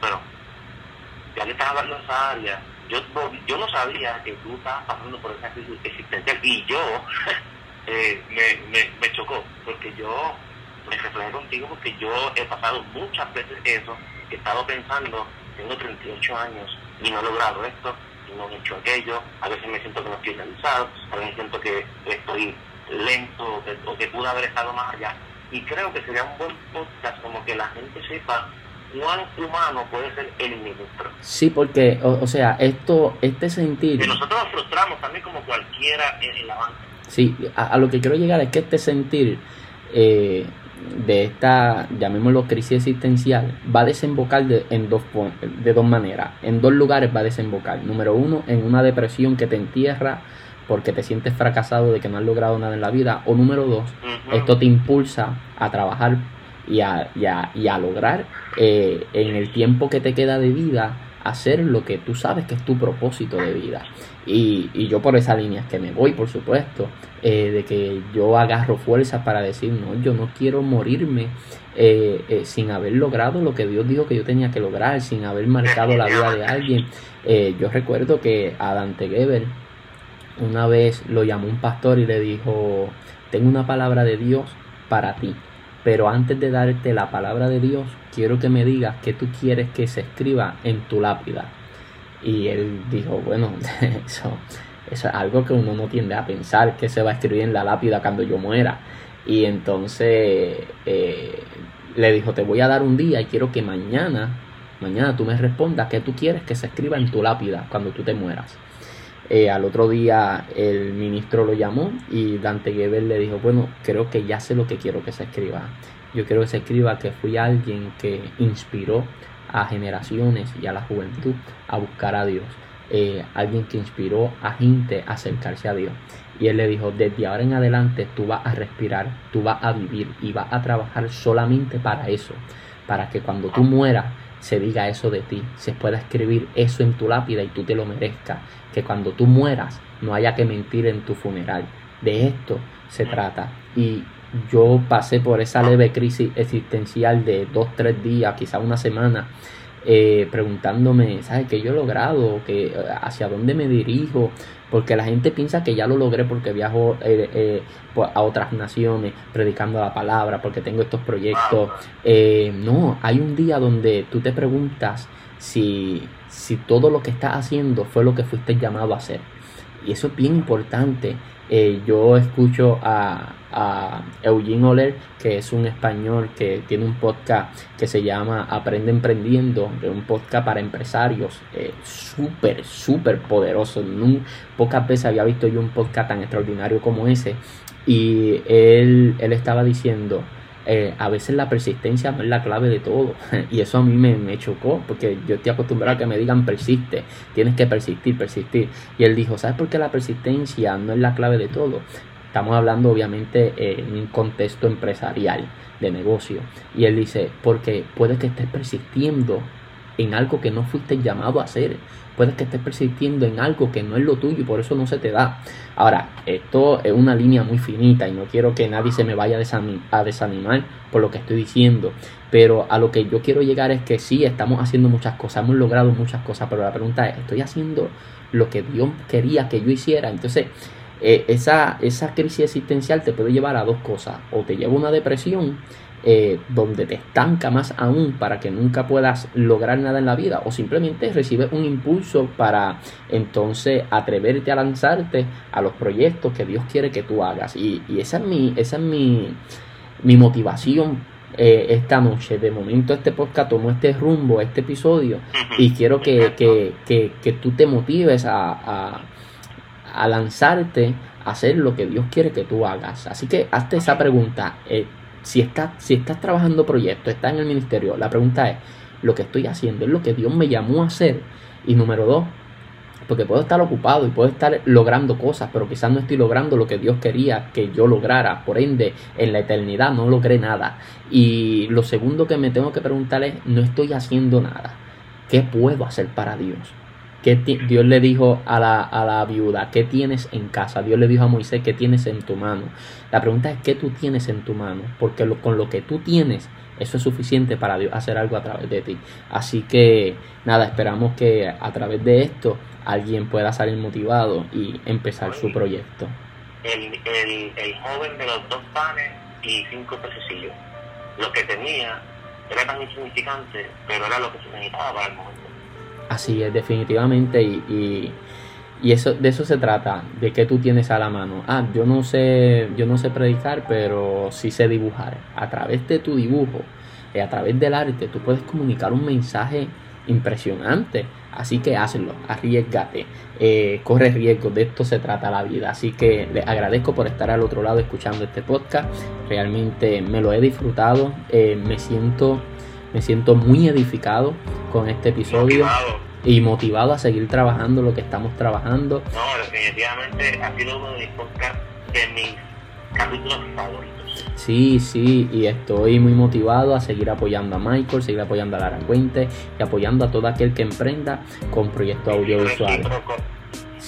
bueno, ya que estás hablando de esa área, yo, yo no sabía que tú estabas pasando por esa crisis existencial y yo eh, me, me, chocó porque yo me reflejé contigo porque yo he pasado muchas veces eso, he estado pensando, tengo 38 años y no he logrado esto, y no he hecho aquello, a veces me siento que no estoy realizado, a veces siento que estoy lento o que, pudo haber estado más allá. Y creo que sería un buen podcast como que la gente sepa cuán humano puede ser el ministro. Sí, porque, o, sea, esto, este sentir... Que nosotros nos frustramos también como cualquiera en, la banca. Sí, a, lo que quiero llegar es que este sentir eh, de esta, llamémoslo crisis existencial, va a desembocar de, en dos, de dos maneras. En dos lugares va a desembocar. Número uno, en una depresión que te entierra porque te sientes fracasado de que no has logrado nada en la vida. O número dos, esto te impulsa a trabajar y a, y a, lograr eh, en el tiempo que te queda de vida hacer lo que tú sabes que es tu propósito de vida. Y, y yo por esa línea es que me voy, por supuesto, eh, de que yo agarro fuerza para decir, no, yo no quiero morirme eh, sin haber logrado lo que Dios dijo que yo tenía que lograr, sin haber marcado la vida de alguien. yo recuerdo que a Dante Geber, una vez lo llamó un pastor y le dijo, tengo una palabra de Dios para ti, pero antes de darte la palabra de Dios, quiero que me digas qué tú quieres que se escriba en tu lápida. Y él dijo, bueno, eso, es algo que uno no tiende a pensar, que se va a escribir en la lápida cuando yo muera. Y entonces eh, le dijo, te voy a dar un día y quiero que mañana, mañana tú me respondas qué tú quieres que se escriba en tu lápida cuando tú te mueras. Eh, al otro día el ministro lo llamó y Dante Gebel le dijo, bueno, creo que ya sé lo que quiero que se escriba. Yo quiero que se escriba que fui alguien que inspiró a generaciones y a la juventud a buscar a Dios. Eh, alguien que inspiró a gente a acercarse a Dios. Y él le dijo, desde ahora en adelante tú vas a respirar, tú vas a vivir y vas a trabajar solamente para eso, para que cuando tú mueras se diga eso de ti, se pueda escribir eso en tu lápida y tú te lo merezcas, que cuando tú mueras no haya que mentir en tu funeral. De esto se trata. Y yo pasé por esa leve crisis existencial de dos, tres días, quizá una semana, eh, preguntándome, ¿sabes qué yo he logrado? que ¿Hacia dónde me dirijo? Porque la gente piensa que ya lo logré porque viajo eh, eh, a otras naciones predicando la palabra, porque tengo estos proyectos. no, hay un día donde tú te preguntas si, si todo lo que estás haciendo fue lo que fuiste llamado a hacer. Y eso es bien importante. Eh, yo escucho a, a Eugene Oler, que es un español que tiene un podcast que se llama Aprende Emprendiendo, un podcast para empresarios eh, súper, súper poderoso. pocas veces había visto yo un podcast tan extraordinario como ese. Y él, él estaba diciendo, eh, a veces la persistencia no es la clave de todo. Y eso a mí me, me, chocó, porque yo estoy acostumbrado a que me digan persiste, tienes que persistir, persistir. Y él dijo, ¿sabes por qué la persistencia no es la clave de todo? Estamos hablando obviamente en un contexto empresarial, de negocio. Y él dice, porque puede que estés persistiendo en algo que no fuiste llamado a hacer. Puede que estés persistiendo en algo que no es lo tuyo y por eso no se te da. Ahora, esto es una línea muy finita y no quiero que nadie se me vaya a desanimar por lo que estoy diciendo. Pero a lo que yo quiero llegar es que sí, estamos haciendo muchas cosas, hemos logrado muchas cosas, pero la pregunta es, ¿estoy haciendo lo que Dios quería que yo hiciera? Entonces, eh, esa, esa crisis existencial te puede llevar a dos cosas. O te lleva a una depresión eh, donde te estanca más aún para que nunca puedas lograr nada en la vida. O simplemente recibes un impulso para entonces atreverte a lanzarte a los proyectos que Dios quiere que tú hagas. Y, esa es mi, esa es mi, mi motivación eh, esta noche. De momento este podcast tomó este rumbo, este episodio, y quiero que, que, que, que tú te motives a, a lanzarte a hacer lo que Dios quiere que tú hagas. Así que hazte esa pregunta. Eh, si, estás, si estás trabajando proyectos, estás en el ministerio, la pregunta es, ¿lo que estoy haciendo es lo que Dios me llamó a hacer? Y número dos, porque puedo estar ocupado y puedo estar logrando cosas, pero quizás no estoy logrando lo que Dios quería que yo lograra. Por ende, en la eternidad no logré nada. Y lo segundo que me tengo que preguntar es, no estoy haciendo nada. ¿Qué puedo hacer para Dios? ¿Qué Dios le dijo a la, a la viuda, ¿qué tienes en casa? Dios le dijo a Moisés, ¿qué tienes en tu mano? La pregunta es, ¿qué tú tienes en tu mano? Porque con lo que tú tienes, eso es suficiente para Dios hacer algo a través de ti. Así que nada, esperamos que a través de esto alguien pueda salir motivado y empezar su proyecto. El, el, el joven de los dos panes y cinco pececillos, lo que tenía era tan insignificante, pero era lo que se necesitaba para momento. Así es, definitivamente. Y, y, eso, de eso se trata, de que tú tienes a la mano. Ah, yo no sé, yo no sé predicar, pero sí sé dibujar. A través de tu dibujo, y a través del arte, tú puedes comunicar un mensaje impresionante. Así que hazlo, arriesgate, eh, corre riesgo, de esto se trata la vida. Así que les agradezco por estar al otro lado escuchando este podcast. Realmente me lo he disfrutado, eh, me siento me siento muy edificado con este episodio. Y motivado a seguir trabajando lo que estamos trabajando. No, definitivamente ha sido uno de mis podcasts de mis capítulos favoritos. Sí, sí, y estoy muy motivado a seguir apoyando a Michael, seguir apoyando a Lara Cuente y apoyando a todo aquel que emprenda con proyectos audiovisuales.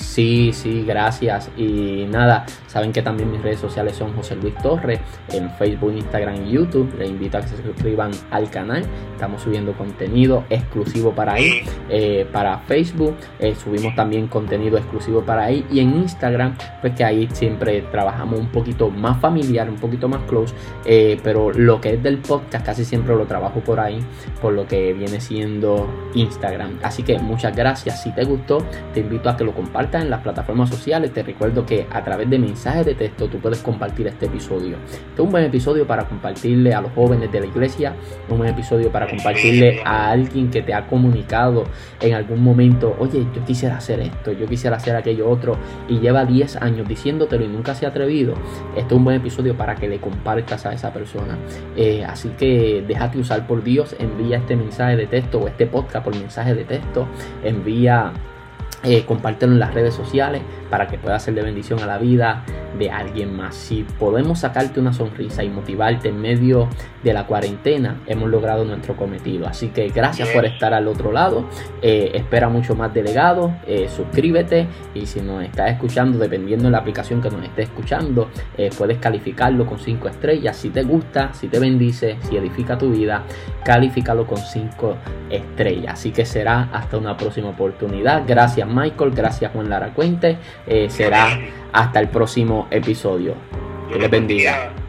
Sí, sí, gracias. Y nada, saben que también mis redes sociales son José Luis Torres en Facebook, Instagram y YouTube. Les invito a que se suscriban al canal. Estamos subiendo contenido exclusivo para ahí. Eh, para Facebook eh, subimos también contenido exclusivo para ahí. Y en Instagram, pues que ahí siempre trabajamos un poquito más familiar, un poquito más close. Eh, pero lo que es del podcast casi siempre lo trabajo por ahí, por lo que viene siendo Instagram. Así que muchas gracias. Si te gustó, te invito a que lo compartas en las plataformas sociales. Te recuerdo que a través de mensajes de texto tú puedes compartir este episodio. Este es un buen episodio para compartirle a los jóvenes de la iglesia, un buen episodio para compartirle a alguien que te ha comunicado en algún momento, oye, yo quisiera hacer esto, yo quisiera hacer aquello otro, y lleva 10 años diciéndotelo y nunca se ha atrevido. Este es un buen episodio para que le compartas a esa persona. Eh, así que déjate usar por Dios, envía este mensaje de texto o este podcast por mensaje de texto, envía eh, compártelo en las redes sociales para que pueda ser de bendición a la vida de alguien más. Si podemos sacarte una sonrisa y motivarte en medio de la cuarentena, hemos logrado nuestro cometido. Así que gracias por estar al otro lado. Eh, espera mucho más delegados. Eh, suscríbete y si nos estás escuchando, dependiendo de la aplicación que nos esté escuchando, eh, puedes calificarlo con 5 estrellas. Si te gusta, si te bendice, si edifica tu vida, califícalo con 5 estrellas. Así que será hasta una próxima oportunidad. Gracias Michael, gracias Juan Lara Cuente. será hasta el próximo episodio. Que les bendiga.